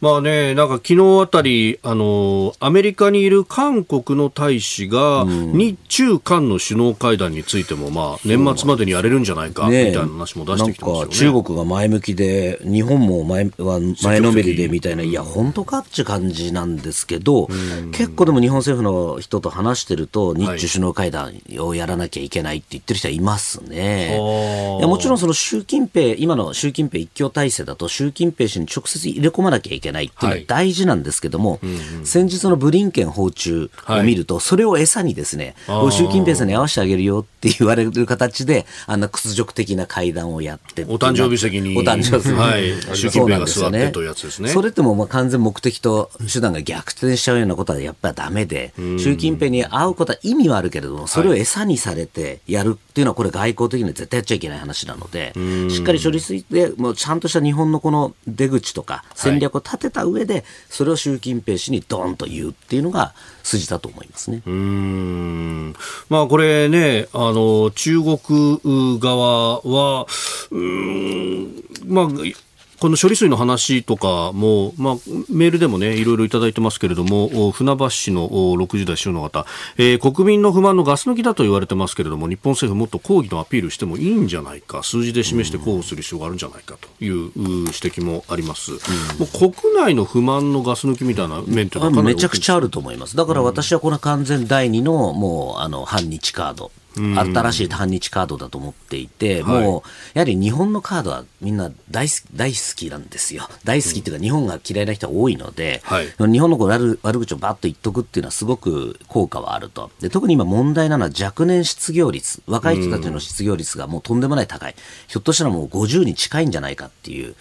まあね、なんか昨日あたり、あの、アメリカにいる韓国の大使が、日中韓の首脳会談についても、まあ、年末までにやれるんじゃないか、みたいな話も出してきてますよね。なんか中国が前向きで、日本も前は前のめりでみたいな、いや、本当かっていう感じなんですけど、結構でも日本政府の人と話してると、日中首脳会談をやらなきゃいけないって言ってる人はいますね。あー。いやもちろんその習近平、今の習近平一強体制だと、習近平氏に直接入れ込まなきゃいけないっていうのは大事なんですけども、先日のブリンケン訪中を見ると、それを餌にですね、習近平さんに会わせてあげるよって言われる形で、あんな屈辱的な会談をやってお誕生日席に。お誕生日席に。はい。習近平が座ってというやつですね。それってもうまあ完全目的と手段が逆転しちゃうようなことはやっぱりダメで、習近平に会うことは意味はあるけれども、それを餌にされてやるっていうのは、これ外交的には絶対やっちゃいけない話なので、しっかり処理水で、もうちゃんとした日本のこの出口とか戦略を立てた上で、それを習近平氏にドーンと言うっていうのが筋だと思いますね。うーん。まあこれね、あの、中国側は、うーん。まあ、この処理水の話とかも、まあ、メールでもね、いろいろいただいてますけれども、お船橋市のお60代主婦の方、えー国民の不満のガス抜きだと言われてますけれども、日本政府もっと抗議のアピールしてもいいんじゃないか、数字で示して候補する必要があるんじゃないかというう指摘もあります。もう国内の不満のガス抜きみたいな面というのはめちゃくちゃあると思います。だから私はこの完全第二のもうあの反日カード。新しい反日カードだと思っていて、はい。もうやはり日本のカードはみんな大好き大好きなんですよ、大好きっていうか、日本が嫌いな人が多いので、はい。日本の悪悪口をばっと言っとくっていうのは、すごく効果はあると、で特に今、問題なのは若年失業率、若い人たちの失業率がもうとんでもない高い、ひょっとしたらもう50に近いんじゃないかっていう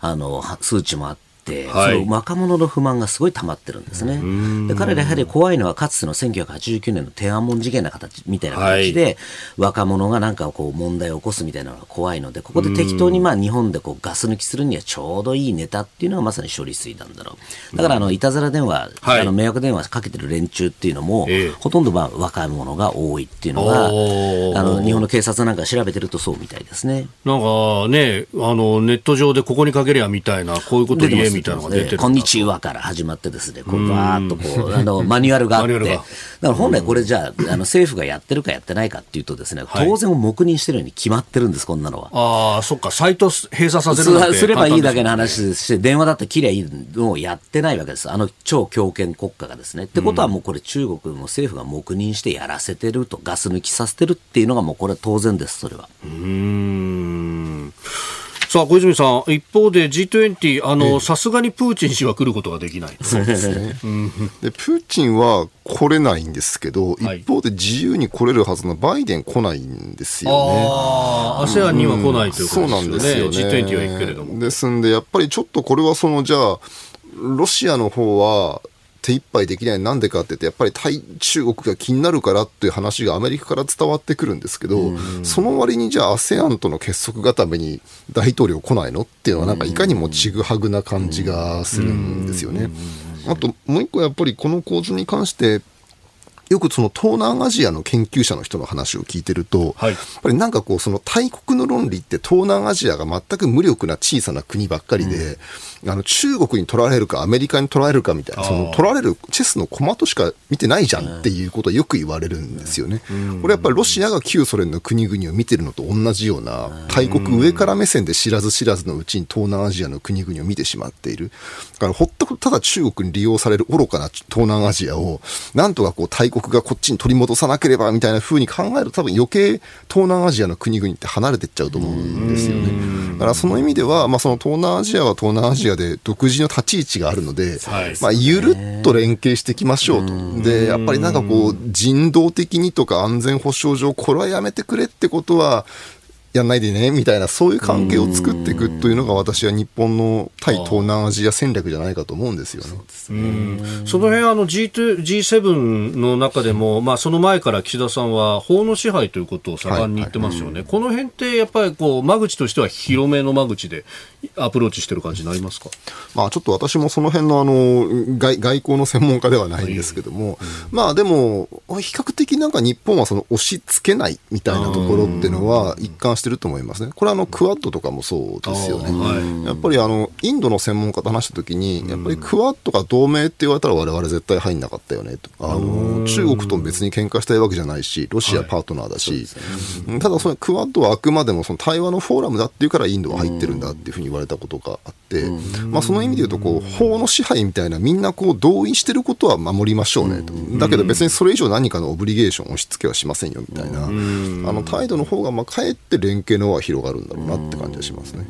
あのは数値もあって。はい。その若者の不満がすごい溜まってるんですね。で彼らやはり怖いのはかつての1989年の天安門事件な形みたいな形で、若者がなんかこう問題を起こすみたいなのが怖いのでここで適当にまあ日本でこうガス抜きするにはちょうどいいネタっていうのがまさに処理水なんだろう。だからあのいたずら電話、はい。あの迷惑電話かけてる連中っていうのも、ええ。ほとんどまあ若い者が多いっていうのがあの日本の警察なんか調べてるとそうみたいですね。なんかね、あの、ネット上でここにかけりゃみたいな、こういうこと言えみたいなのが出てる。こんにちはから始まってですね、こうバーっとこう、あの、マニュアルがあって、だから本来これじゃあ、あの政府がやってるかやってないかっていうとですね、はい当然黙認してるように決まってるんです、こんなのは。ああ、そっか、サイト閉鎖させるなんてすすればいいだけの話ですし、電話だって切りゃいいのをやってないわけです。あの超強権国家がですね。ってことはもうこれ中国の政府が黙認してやらせてると、ガス抜きさせてるっていうのがもうこれ当然です、それは。うーんさあ、小泉さん、一方で G20、あの、さすがにプーチン氏は来ることができない。そうですね。で、プーチンは来れないんですけど、はい一方で自由に来れるはずのバイデン来ないんですよね。ああ、ASEAN には来ないということそうですよね。なんですよね。G20 は行くけれども。ですんで、やっぱりちょっとこれはその、じゃあ、ロシアの方は手一杯できないなんでかって言って、やっぱり対中国が気になるからっていう話がアメリカから伝わってくるんですけど、その割にじゃあ ASEAN との結束固めに大統領来ないのっていうのはなんかいかにもちぐはぐな感じがするんですよね。あともう一個やっぱりこの構図に関してよくその東南アジアの研究者の人の話を聞いてると、はい。やっぱりなんかこう、その大国の論理って東南アジアが全く無力な小さな国ばっかりで、あの中国に取られるかアメリカに取られるかみたいな、その取られるチェスの駒としか見てないじゃんっていうことをよく言われるんですよね。これやっぱりロシアが旧ソ連の国々を見てるのと同じような、大国上から目線で知らず知らずのうちに東南アジアの国々を見てしまっている。だからほったくただ中国に利用される愚かな東南アジアを、なんとかこう大国がこっちに取り戻さなければみたいな風に考えると多分余計東南アジアの国々って離れていっちゃうと思うんですよね。だからその意味では、まあ、その東南アジアは東南アジアで独自の立ち位置があるので、まあ、ゆるっと連携していきましょうと。で、やっぱりなんかこう、人道的にとか安全保障上、これはやめてくれってことは、やんないでねみたいなそういう関係を作っていくというのが私は日本の対東南アジア戦略じゃないかと思うんですよね。その辺あの G2 G7 の中でも、まあ、その前から岸田さんは法の支配ということを盛んに言ってますよね、はいはい、この辺ってやっぱりこう間口としては広めの間口でアプローチしてる感じになりますか、まあ、ちょっと私もその辺のあの外外交の専門家ではないんですけども、はいうん、まあでも比較的なんか日本はその押し付けないみたいなところっていうのは一貫してると思いますね。これはあのクアッドとかもそうですよね。はい、やっぱりあのインドの専門家と話したときに、やっぱりクアッドが同盟って言われたら我々絶対入んなかったよね。と。あの中国と別に喧嘩したいわけじゃないし、ロシアパートナーだし、はい、ただそのクアッドはあくまでもその対話のフォーラムだっていうからインドは入ってるんだっていうふうに言われたことがあって、まあその意味で言うとこう法の支配みたいなみんなこう同意してることは守りましょうね。と。だけど別にそれ以上何かのオブリゲーション押し付けはしませんよみたいな、あの態度の方がまあかえって連携の輪は広がるんだろうなって感じがしますね。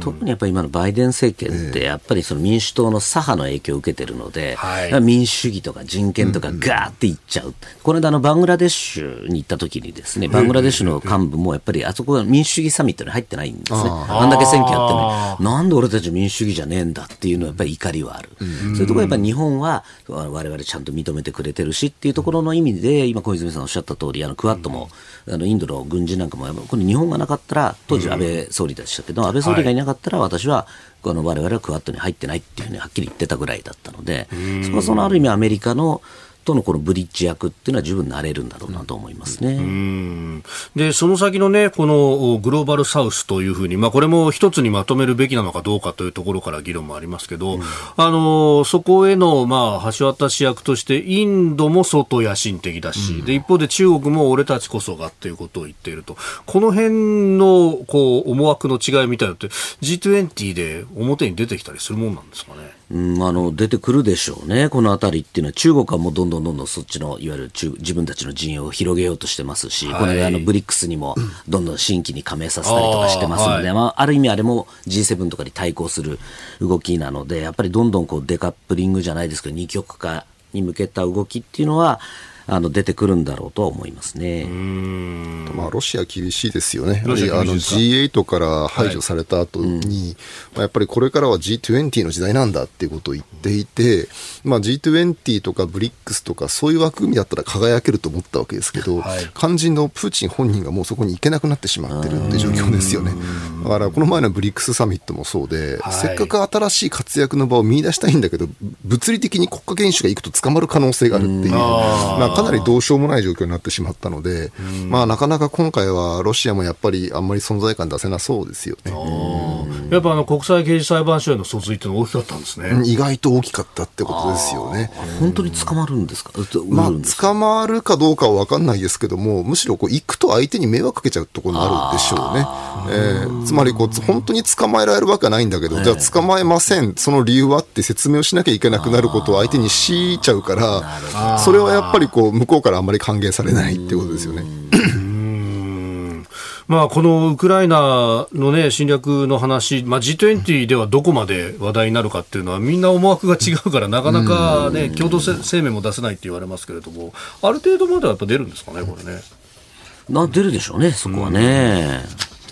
特にやっぱり今のバイデン政権って、やっぱりその民主党の左派の影響を受けてるので、民主主義とか人権とかガーっていっちゃう、うん、この間のバングラデシュに行った時にですね、バングラデシュの幹部もやっぱりあそこは民主主義サミットに入ってないんですね。あん。だけ選挙やってるのに、なんで俺たち民主主義じゃねえんだっていうのはやっぱり怒りはある。そういうところやっぱり日本は我々ちゃんと認めてくれてるしっていうところの意味で、今小泉さんおっしゃった通り、あのクワッドも、あのインドの軍人なんかも、これ日本がなかったら、当時安倍総理でしたけど、安倍総理がいなかったら私はこの我々はクワッドに入ってないっていうふうにはっきり言ってたぐらいだったので、そこはそのある意味アメリカのとのこのブリッジ役っていうのは十分なれるんだろうなと思いますね。で、その先のね、このグローバルサウスというふうに、まあこれも一つにまとめるべきなのかどうかというところから議論もありますけど、うん、あの、そこへの、まあ橋渡し役として、インドも相当野心的だし、うん、で、一方で中国も俺たちこそがっていうことを言っていると。この辺の、こう、思惑の違いみたいなのって、G20 で表に出てきたりするもんなんですかね？うん、あの出てくるでしょうね、この辺りっていうのは、中国はもうどんどんどんどんそっちのいわゆる中自分たちの陣営を広げようとしてますし、はい、このあのブリックスにもどんどん新規に加盟させたりとかしてますので、あ,、まあ、ある意味、あれも G7 とかに対抗する動きなので、やっぱりどんどんこうデカップリングじゃないですけど、二極化に向けた動きっていうのは、あの出てくるんだろうとは思いますね。まあロシア厳しいですよね。あの G8 から排除された後に、はいうん、まあ、やっぱりこれからは G20 の時代なんだっていうことを言っていて、まあ G20 とか BRICS とかそういう枠組みだったら輝けると思ったわけですけど、はい、肝心のプーチン本人がもうそこに行けなくなってしまってるって状況ですよね。だからこの前の BRICS サミットもそうで、はい、せっかく新しい活躍の場を見出したいんだけど、物理的に国家元首が行くと捕まる可能性があるっていう。まあかなりどうしようもない状況になってしまったので、まあ、なかなか今回はロシアもやっぱりあんまり存在感出せなそうですよね。やっぱあの国際刑事裁判所への訴追っての大きかったんですね。意外と大きかったってことですよね。本当に捕まるんですか？まあ、捕まるかどうかは分かんないですけども、むしろこう行くと相手に迷惑かけちゃうところになるでしょうね。えー、つまりこう、本当に捕まえられるわけはないんだけど、じゃあ捕まえません、その理由はって説明をしなきゃいけなくなることを相手にしちゃうから、それはやっぱりこう、向こうからあんまり歓迎されないってことですよね。まあ、このウクライナの、ね、侵略の話、まあ、G20 ではどこまで話題になるかっていうのは、みんな思惑が違うから、なかなか、ね、共同声明も出せないって言われますけれども、ある程度まではやっぱ出るんですかね、これね。な出るでしょうね、そこはね。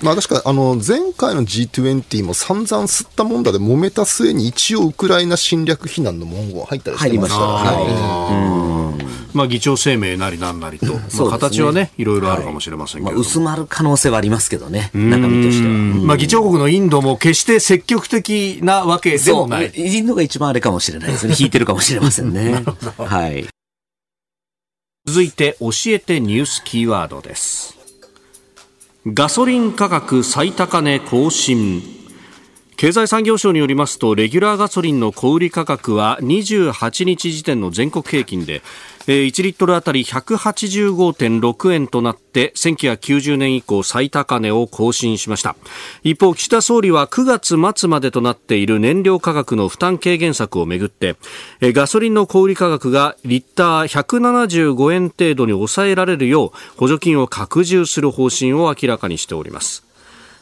まあ、確かあの前回の G20 も散々吸ったもんだで揉めた末に一応ウクライナ侵略非難の文言入ったりしてました。から、はい、まあ、議長声明なりなんなりと、まあ、形はね、いろいろあるかもしれませんけど、まあ、薄まる可能性はありますけどね、中身としては。まあ、議長国のインドも決して積極的なわけでもない。インドが一番あれかもしれないですね、引いてるかもしれませんね。はい。続いて教えてニュースキーワードですガソリン価格最高値更新。経済産業省によりますとレギュラーガソリンの小売価格は28日時点の全国平均で1リットルあたり185.6円となって1990年以降最高値を更新しました。一方岸田総理は9月末までとなっている燃料価格の負担軽減策をめぐってガソリンの小売価格がリッター175円程度に抑えられるよう補助金を拡充する方針を明らかにしております。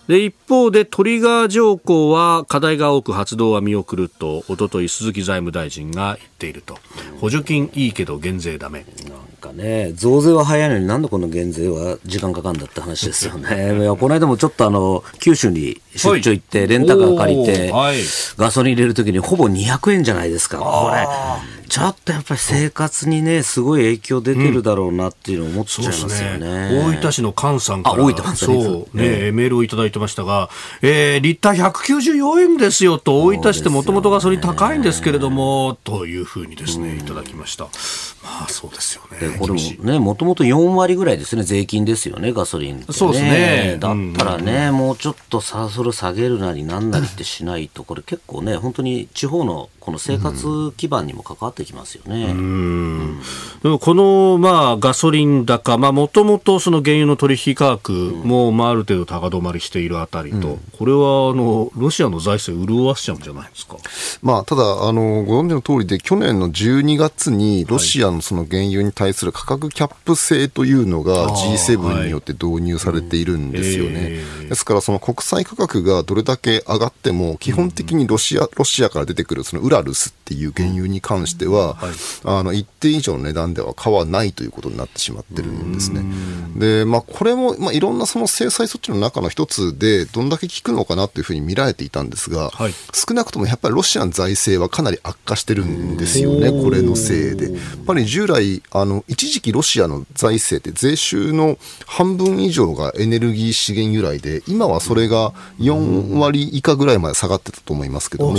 で一方でトリガー条項は課題が多く発動は見送るとおととい鈴木財務大臣が言っていると補助金いいけど減税ダメなんかね、増税は早いのになんでこの減税は時間かかるんだって話ですよね。いやこの間もちょっとあの、九州に出張行って、レンタカー借りて、はいガソリン入れるときにほぼ200円じゃないですか。これ、ちょっとやっぱり生活にね、すごい影響出てるだろうなっていうのを思っちゃいますよね。大分市の菅さんから。あ大分そう、ねえメールをいただいてましたが、えーリッター194円ですよと、大分市ってもともとガソリン高いんですけれども、というふうにですね、いただきました。まあ、そうですよね。でこれもね、もともと4割ぐらいですね、税金ですよね、ガソリンって、ね。そうですね。だったらね、もうちょっとさ、それを下げるなりなんなりってしないと、これ結構ね、本当に地方のこの生活基盤にも関わってきますよね。でもこの、まあ、ガソリン高、まあ、もともとその原油の取引価格も、まあ、ある程度高止まりしているあたりと、これは、あの、ロシアの財政潤わしちゃうんじゃないですか？まあ、ただあの、ご存知の通りで、去年の12月に、ロシアのその原油に対する価格キャップ制というのがあー G7 によって導入されているんですよね。えー。ですから、その国際価格がどれだけ上がっても、基本的にロシアロシアから出てくるそのウラルスっていう原油に関しては、あの一定以上の値段では買わないということになってしまってるんですね。で、まあ、これも、まあ、いろんなその制裁措置の中の一つで、どんだけ効くのかなというふうに見られていたんですが、はい。少なくともやっぱりロシアの財政はかなり悪化してるんですよね、これのせいで。やっぱり従来、あの一時期ロシアの財政って税収の半分以上がエネルギー資源由来で、今はそれが4割以下ぐらいまで下がってたと思いますけども、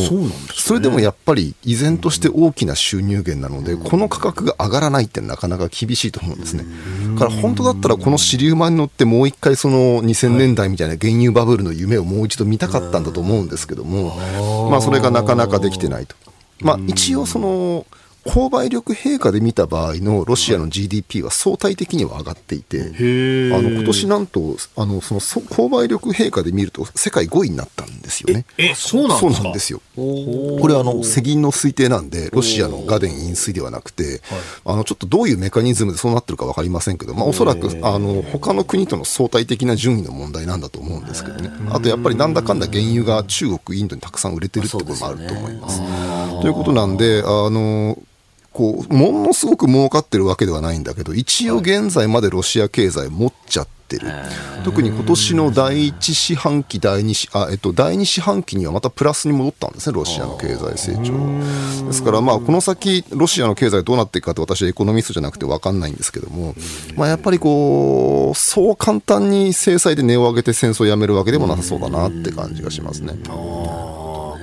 それでもやっぱり依然として大きな収入源なので、この価格が上がらないってなかなか厳しいと思うんですね。だから本当だったらこの支流馬に乗ってもう一回その2000年代みたいな原油バブルの夢をもう一度見たかったんだと思うんですけども、まあそれがなかなかできてないと。まあ一応その、購買力陛下で見た場合のロシアの GDP は相対的には上がっていて、へあの今年なんとあのそのそ購買力陛下で見ると世界5位になったんですよね。え、そうなんですか？なんですよ。これはあの世銀の推定なんで、ロシアのガデン飲水ではなくて、あのちょっとどういうメカニズムでそうなってるか分かりませんけど、まあ、おそらくあの他の国との相対的な順位の問題なんだと思うんですけどね、あとやっぱりなんだかんだ原油が中国、インドにたくさん売れてるってこともあると思います。ということなんで、あのこうものすごく儲かってるわけではないんだけど、一応現在までロシア経済持っちゃってる、特に今年の第一四半期、第二四あえっと、第二四半期にはまたプラスに戻ったんですね、ロシアの経済成長。は。ですから、まあ、この先、ロシアの経済どうなっていくかって、私はエコノミストじゃなくて分かんないんですけども、まあ、やっぱりこう、そう簡単に制裁で値を上げて戦争をやめるわけでもなさそうだなって感じがしますね。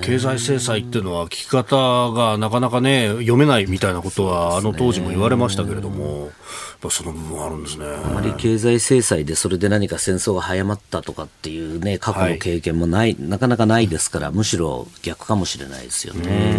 経済制裁っていうのは聞き方がなかなかね読めないみたいなことはあの当時も言われましたけれども、やっぱその部分あるんですね。あまり経済制裁でそれで何か戦争が早まったとかっていうね、過去の経験もない、なかなかないですから、むしろ逆かもしれないですよね。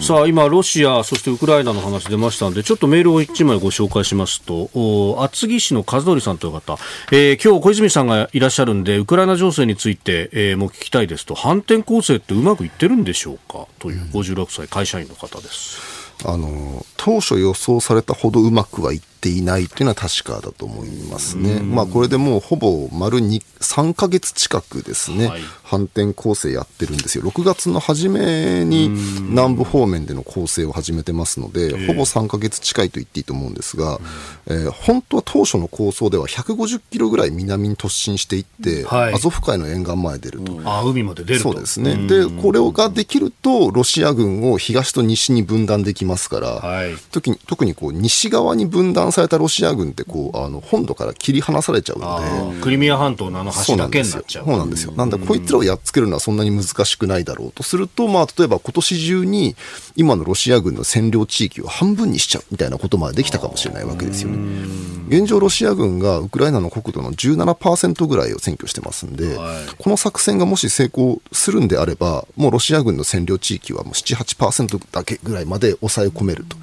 さあ今、ロシア、そしてウクライナの話出ましたので、ちょっとメールを1枚ご紹介しますと、お厚木市の和則さんという方、えー今日小泉さんがいらっしゃるんで、ウクライナ情勢について、えーもう聞きたいですと、反転攻勢ってうまくいってるんでしょうか？という56歳会社員の方です。あの当初予想されたほどうまくはいっていないというのは確かだと思いますね。まあこれでもうほぼ丸に3ヶ月近くですね、はい反転攻勢やってるんですよ。6月の初めに南部方面での攻勢を始めてますので、ほぼ3ヶ月近いと言っていいと思うんですが、えー本当は当初の構想では150キロぐらい南に突進していって、はいアゾフ海の沿岸まで出ると。あ海まで出ると。そうですね。で、これができると、ロシア軍を東と西に分断できますから、はい特に特にこう西側に分断断されたロシア軍ってこうあの本土から切り離されちゃうので。クリミア半島のあの橋だけになっちゃう。そうなんですよ。なんだ、こいつらをやっつけるのはそんなに難しくないだろうとすると、まあ、例えば今年中に今のロシア軍の占領地域を半分にしちゃうみたいなことまでできたかもしれないわけですよね。現状ロシア軍がウクライナの国土の17%ぐらいを占拠してますんで、はい、この作戦がもし成功するんであれば、もうロシア軍の占領地域はもう7、8%だけぐらいまで抑え込めると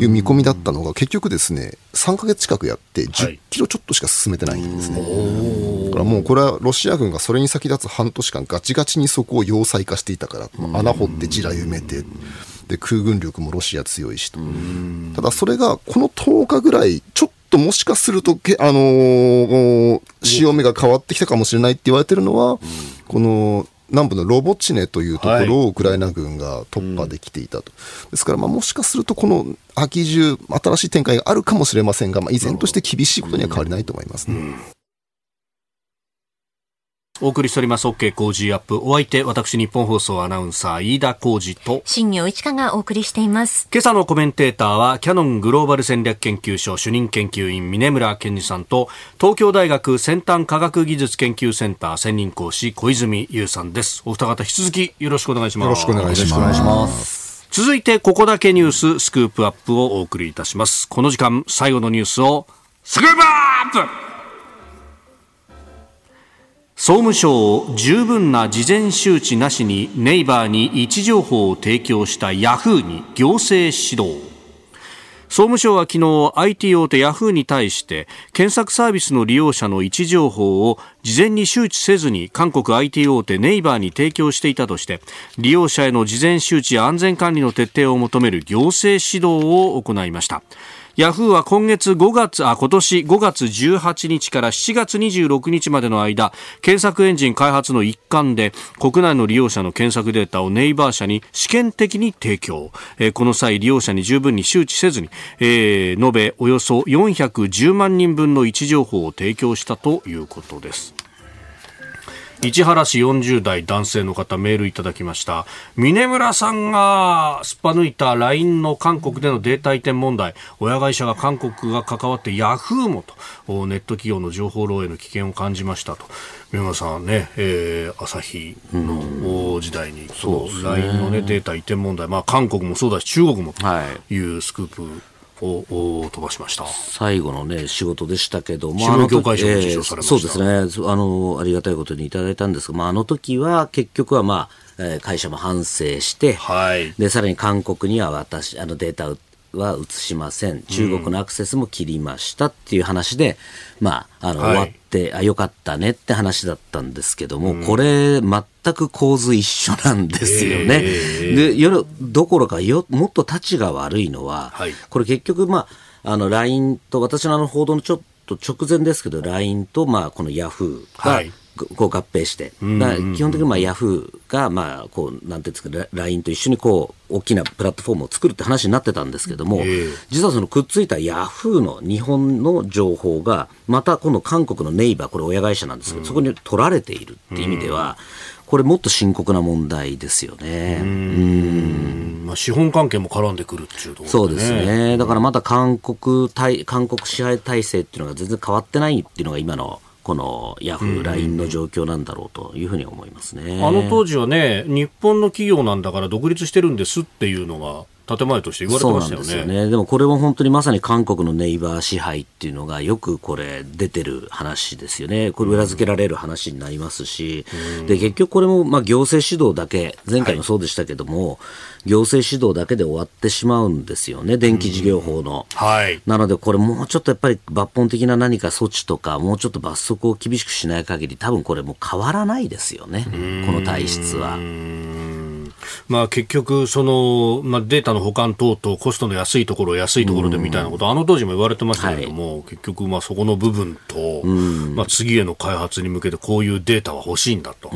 いう見込みだったのが、結局ですね、3か月近くやって10キロちょっとしか進めてないんですね。はい、だからもうこれはロシア軍がそれに先立つ半年間ガチガチにそこを要塞化していたから、穴掘って地雷埋めて、で空軍力もロシア強いしと。ただそれがこの10日ぐらい、ちょっともしかすると、あのー、潮目が変わってきたかもしれないって言われてるのは、この南部のロボチネというところをウクライナ軍が突破できていたと、ですから、もしかするとこの秋中、新しい展開があるかもしれませんが、まあ、依然として厳しいことには変わりないと思いますね。お送りしております OK 工事アップ。お相手、私、日本放送アナウンサー、飯田浩二と、新業一華がお送りしています。今朝のコメンテーターは、キャノングローバル戦略研究所主任研究員、峰村健二さんと、東京大学先端科学技術研究センター専任講師、小泉優さんです。お二方、引き続きよろしくお願いします。よろしくお願いします。続いて、ここだけニューススクープアップをお送りいたします。この時間、最後のニュースを、スクープアップ総務省を十分な事前周知なしにネイバーに位置情報を提供したヤフーに行政指導。総務省は昨日 IT 大手ヤフーに対して検索サービスの利用者の位置情報を事前に周知せずに韓国 IT 大手ネイバーに提供していたとして利用者への事前周知や安全管理の徹底を求める行政指導を行いました。ヤフーは今月5月、あ、今年5月18日から7月26日までの間、検索エンジン開発の一環で、国内の利用者の検索データをネイバー社に試験的に提供。えー、この際、利用者に十分に周知せずに、えー、延べおよそ410万人分の位置情報を提供したということです。市原市40代男性の方メールいただきました。峰村さんがすっぱ抜いた LINE の韓国でのデータ移転問題。親会社が韓国が関わってヤフーもと。ネット企業の情報漏洩の危険を感じましたと。峰村さんね、えー、朝日の時代に、うん、LINE の、ね、データ移転問題、まあ、韓国もそうだし中国もというスクープ、を飛ばしました。最後のね、仕事でしたけども、あの業界賞を受賞されました、えー、そうですね。あの、ありがたいことにいただいたんですが、まあ、あの時は結局は、まあ、えー、会社も反省して、はい、でさらに韓国には私あのデータは移しません、中国のアクセスも切りましたっていう話で、うん、まあ、あの、はい、終わって、あ、よかったねって話だったんですけども、うん、これ、全く構図一緒なんですよね。えー、で、よどころかよ、もっと立ちが悪いのは、はい、これ結局、まあ、あの、LINE と、私のあの報道のちょっと直前ですけど、LINE と、まあ、この Yahoo が、はいこう合併して、基本的にまあヤフーがまあこうなんていうんですか LINE と一緒にこう大きなプラットフォームを作るって話になってたんですけども、実はそのくっついたヤフーの日本の情報がまた今度韓国のネイバーこれ親会社なんですけど、そこに取られているっていう意味では、これもっと深刻な問題ですよね。うん。まあ、資本関係も絡んでくるっていうところ、ね、そうですね。だからまだ韓国対、韓国支配体制っていうのが全然変わってないっていうのが今のこのヤフー、LINE の状況なんだろうというふうに思いますね。あの当時はね、日本の企業なんだから独立してるんですっていうのが、建前として言われてましたよね。そうなんですよね。でもこれは本当にまさに韓国のネイバー支配っていうのがよくこれ出てる話ですよね。これ裏付けられる話になりますし、うん、で結局これもまあ行政指導だけ、前回もそうでしたけども、はい、行政指導だけで終わってしまうんですよね、電気事業法の。うん、はい。なのでこれもうちょっとやっぱり抜本的な何か措置とか、もうちょっと罰則を厳しくしない限り、多分これもう変わらないですよね、この体質は。まあ、結局その、まあ、データの保管等々コストの安いところ安いところでみたいなこと、あの当時も言われてましたけれども、はい、結局まあそこの部分と、まあ、次への開発に向けてこういうデータは欲しいんだと。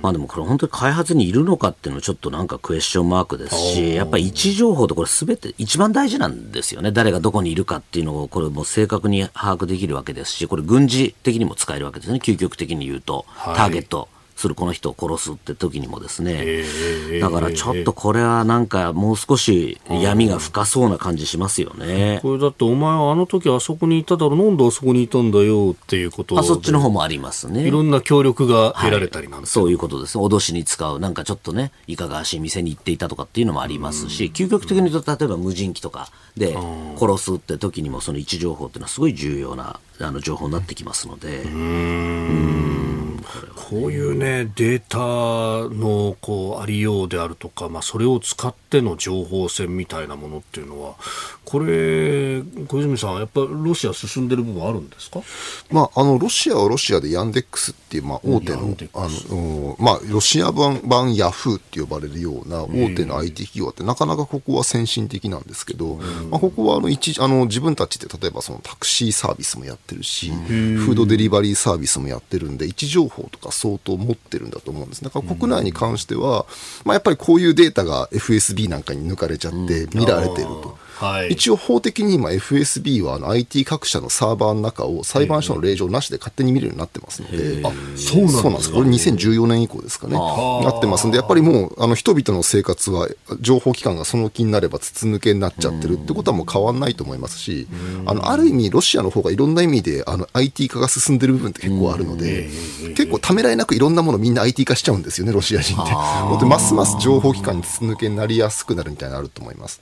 まあ、でもこれ本当に開発にいるのかっていうのはちょっとなんかクエスチョンマークですしやっぱり位置情報とこれすべて一番大事なんですよね。誰がどこにいるかっていうのをこれも正確に把握できるわけですしこれ軍事的にも使えるわけですね。究極的に言うと、ターゲットするこの人を殺すって時にもですね、だからちょっとこれはなんかもう少し闇が深そうな感じしますよね。これだってお前はあの時あそこにいただろなんであそこにいたんだよっていうことあそっちの方もありますね。いろんな協力が得られたりなんはい、そういうことです。脅しに使う、なんかちょっとね、いかがわしい店に行っていたとかっていうのもありますし、究極的に言うと、例えば無人機とかで殺すって時にも、その位置情報っていうのはすごい重要なあの情報になってきますので。こういうね、データのこうありようであるとか、まあ、それを使っての情報戦みたいなものっていうのは、これ、小泉さん、やっぱりロシア進んでる部分あるんですか、まあ、あのロシアはロシアでヤンデックスっていう、まあ、大手のあの、まあ、ロシア版版ヤフーって呼ばれるような大手の IT 企業ってなかなかここは先進的なんですけど、まあ、ここはあの一あの自分たちで例えばそのタクシーサービスもやってるし、フードデリバリーサービスもやってるんで、位置情報とか相当持ってるんだと思うんです。だから国内に関しては、まあ、やっぱりこういうデータが FSB なんかに抜かれちゃって見られてると。はい、一応法的に今 FSB はあの IT 各社のサーバーの中を裁判所の令状なしで勝手に見れるようになってますので、あそうなんですか？これ2014年以降ですかね、なってますんで、やっぱりもうあの人々の生活は情報機関がその気になれば筒抜けになっちゃってるってことはもう変わらないと思いますし、あのある意味ロシアの方がいろんな意味であの IT 化が進んでる部分って結構あるので、結構ためらいなくいろんなものみんな IT 化しちゃうんですよね、ロシア人って。でますます情報機関に筒抜けになりやすくなるみたいなのあると思います。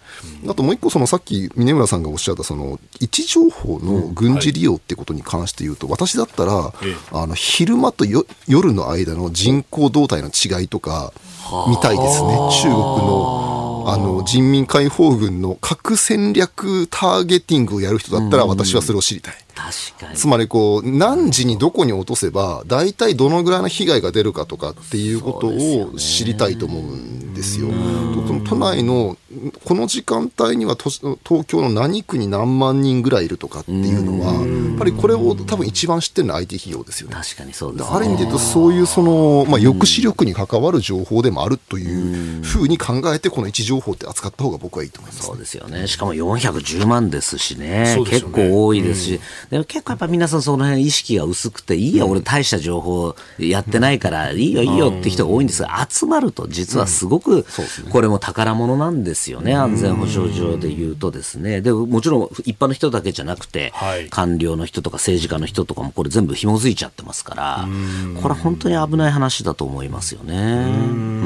あともう一個そのさっき峰村さんがおっしゃったその位置情報の軍事利用ってことに関して言うと、私だったら、あの昼間と夜の間の人口動態の違いとか見たいですね、中国のあの人民解放軍の核戦略ターゲティングをやる人だったら、私はそれを知りたい。確かに。つまりこう何時にどこに落とせば大体どのぐらいの被害が出るかとかっていうことを知りたいと思うんですよ。都内のこの時間帯には東京の何区に何万人ぐらいいるとかっていうのはやっぱりこれを多分一番知ってるのは IT 企業ですよね。確かにそうです、ね、ある意味で言うとそういうその、まあ、抑止力に関わる情報でもあるというふうに考えてこの位置情報って扱った方が僕はいいと思います、ね、そうですよね。しかも410万ですしね、ね。結構多いですし、でも結構やっぱ皆さんその辺意識が薄くて、いいや、俺大した情報やってないから、いいよいいよって人が多いんですが、集まると実はすごく、これも宝物なんですよね、安全保障上で言うとですね。で、もちろん一般の人だけじゃなくて、官僚の人とか政治家の人とかもこれ全部紐づいちゃってますから、これ本当に危ない話だと思いますよね。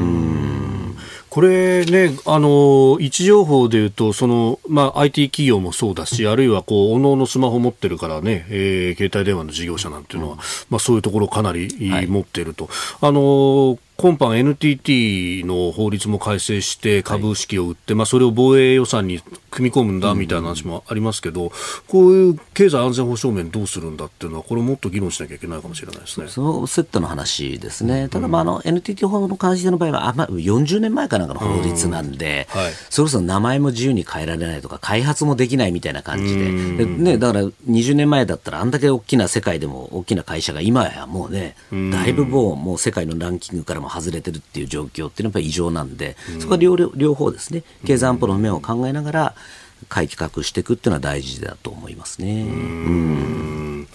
これね、あの、位置情報でいうと、その、まあ、IT 企業もそうだし、あるいは、こう、おのおのスマホ持ってるからね、えー、携帯電話の事業者なんていうのは、まあ、そういうところかなり持っていると。あの、今般 NTT の法律も改正して株式を売って、はい、まあ、それを防衛予算に組み込むんだみたいな話もありますけど、うん、こういう経済安全保障面どうするんだっていうのは、これもっと議論しなきゃいけないかもしれないですね。そのセットの話ですね。ただ、まあ、あの、NTT 法の関しての場合は、あまあ、40年前かなんかの法律なんで、うん。はい、そろそろ名前も自由に変えられないとか、開発もできないみたいな感じで、でね、だから20年前だったら、あんだけ大きな世界でも大きな会社が今やもうね、だいぶもうもう世界のランキングからも外れてるっていう状況っていうのはやっぱり異常なんで、そこは両両方ですね、経済安保の面を考えながら、改革していくっていうのは大事だと思いますね。うん。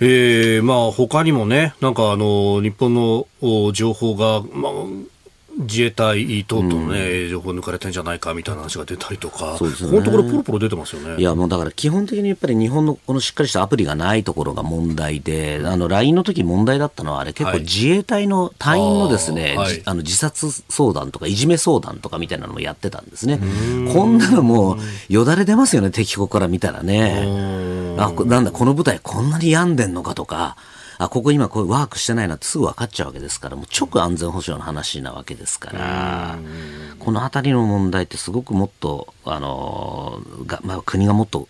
えー、まあ他にもね、なんかあの日本の情報が、まあ自衛隊等々のね、うん、情報抜かれてんじゃないかみたいな話が出たりとか、そうですね、このところポロポロ出てますよね。いや、もうだから基本的にやっぱり日本のこのしっかりしたアプリがないところが問題で、あの LINE の時問題だったのは、あれ結構自衛隊の隊員のですね、はい、あの自殺相談とかいじめ相談とかみたいなのもやってたんですね。こんなのもうよだれ出ますよね、敵国から見たらね。あ、なんだ、この部隊こんなに病んでんのかとか。あ、ここ今こうワークしてないなってすぐ分かっちゃうわけですから、もう直安全保障の話なわけですから、このあたりの問題ってすごくもっと、あの、がまあ、国がもっと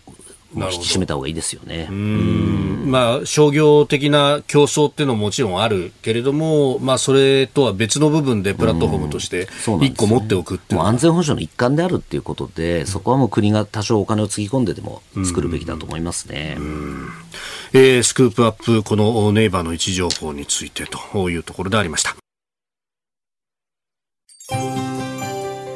引き締めた方がいいですよね。まあ、商業的な競争っていうのももちろんあるけれども、まあ、それとは別の部分でプラットフォームとして一個持っておくっていう。う、ね、安全保障の一環であるっていうことで、そこはもう国が多少お金をつぎ込んででも作るべきだと思いますね。えー、スクープアップ、このネイバーの位置情報についてというところでありました。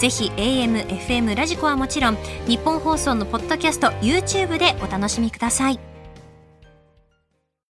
ぜひ AM、FM、ラジコはもちろん日本放送のポッドキャスト YouTube でお楽しみください。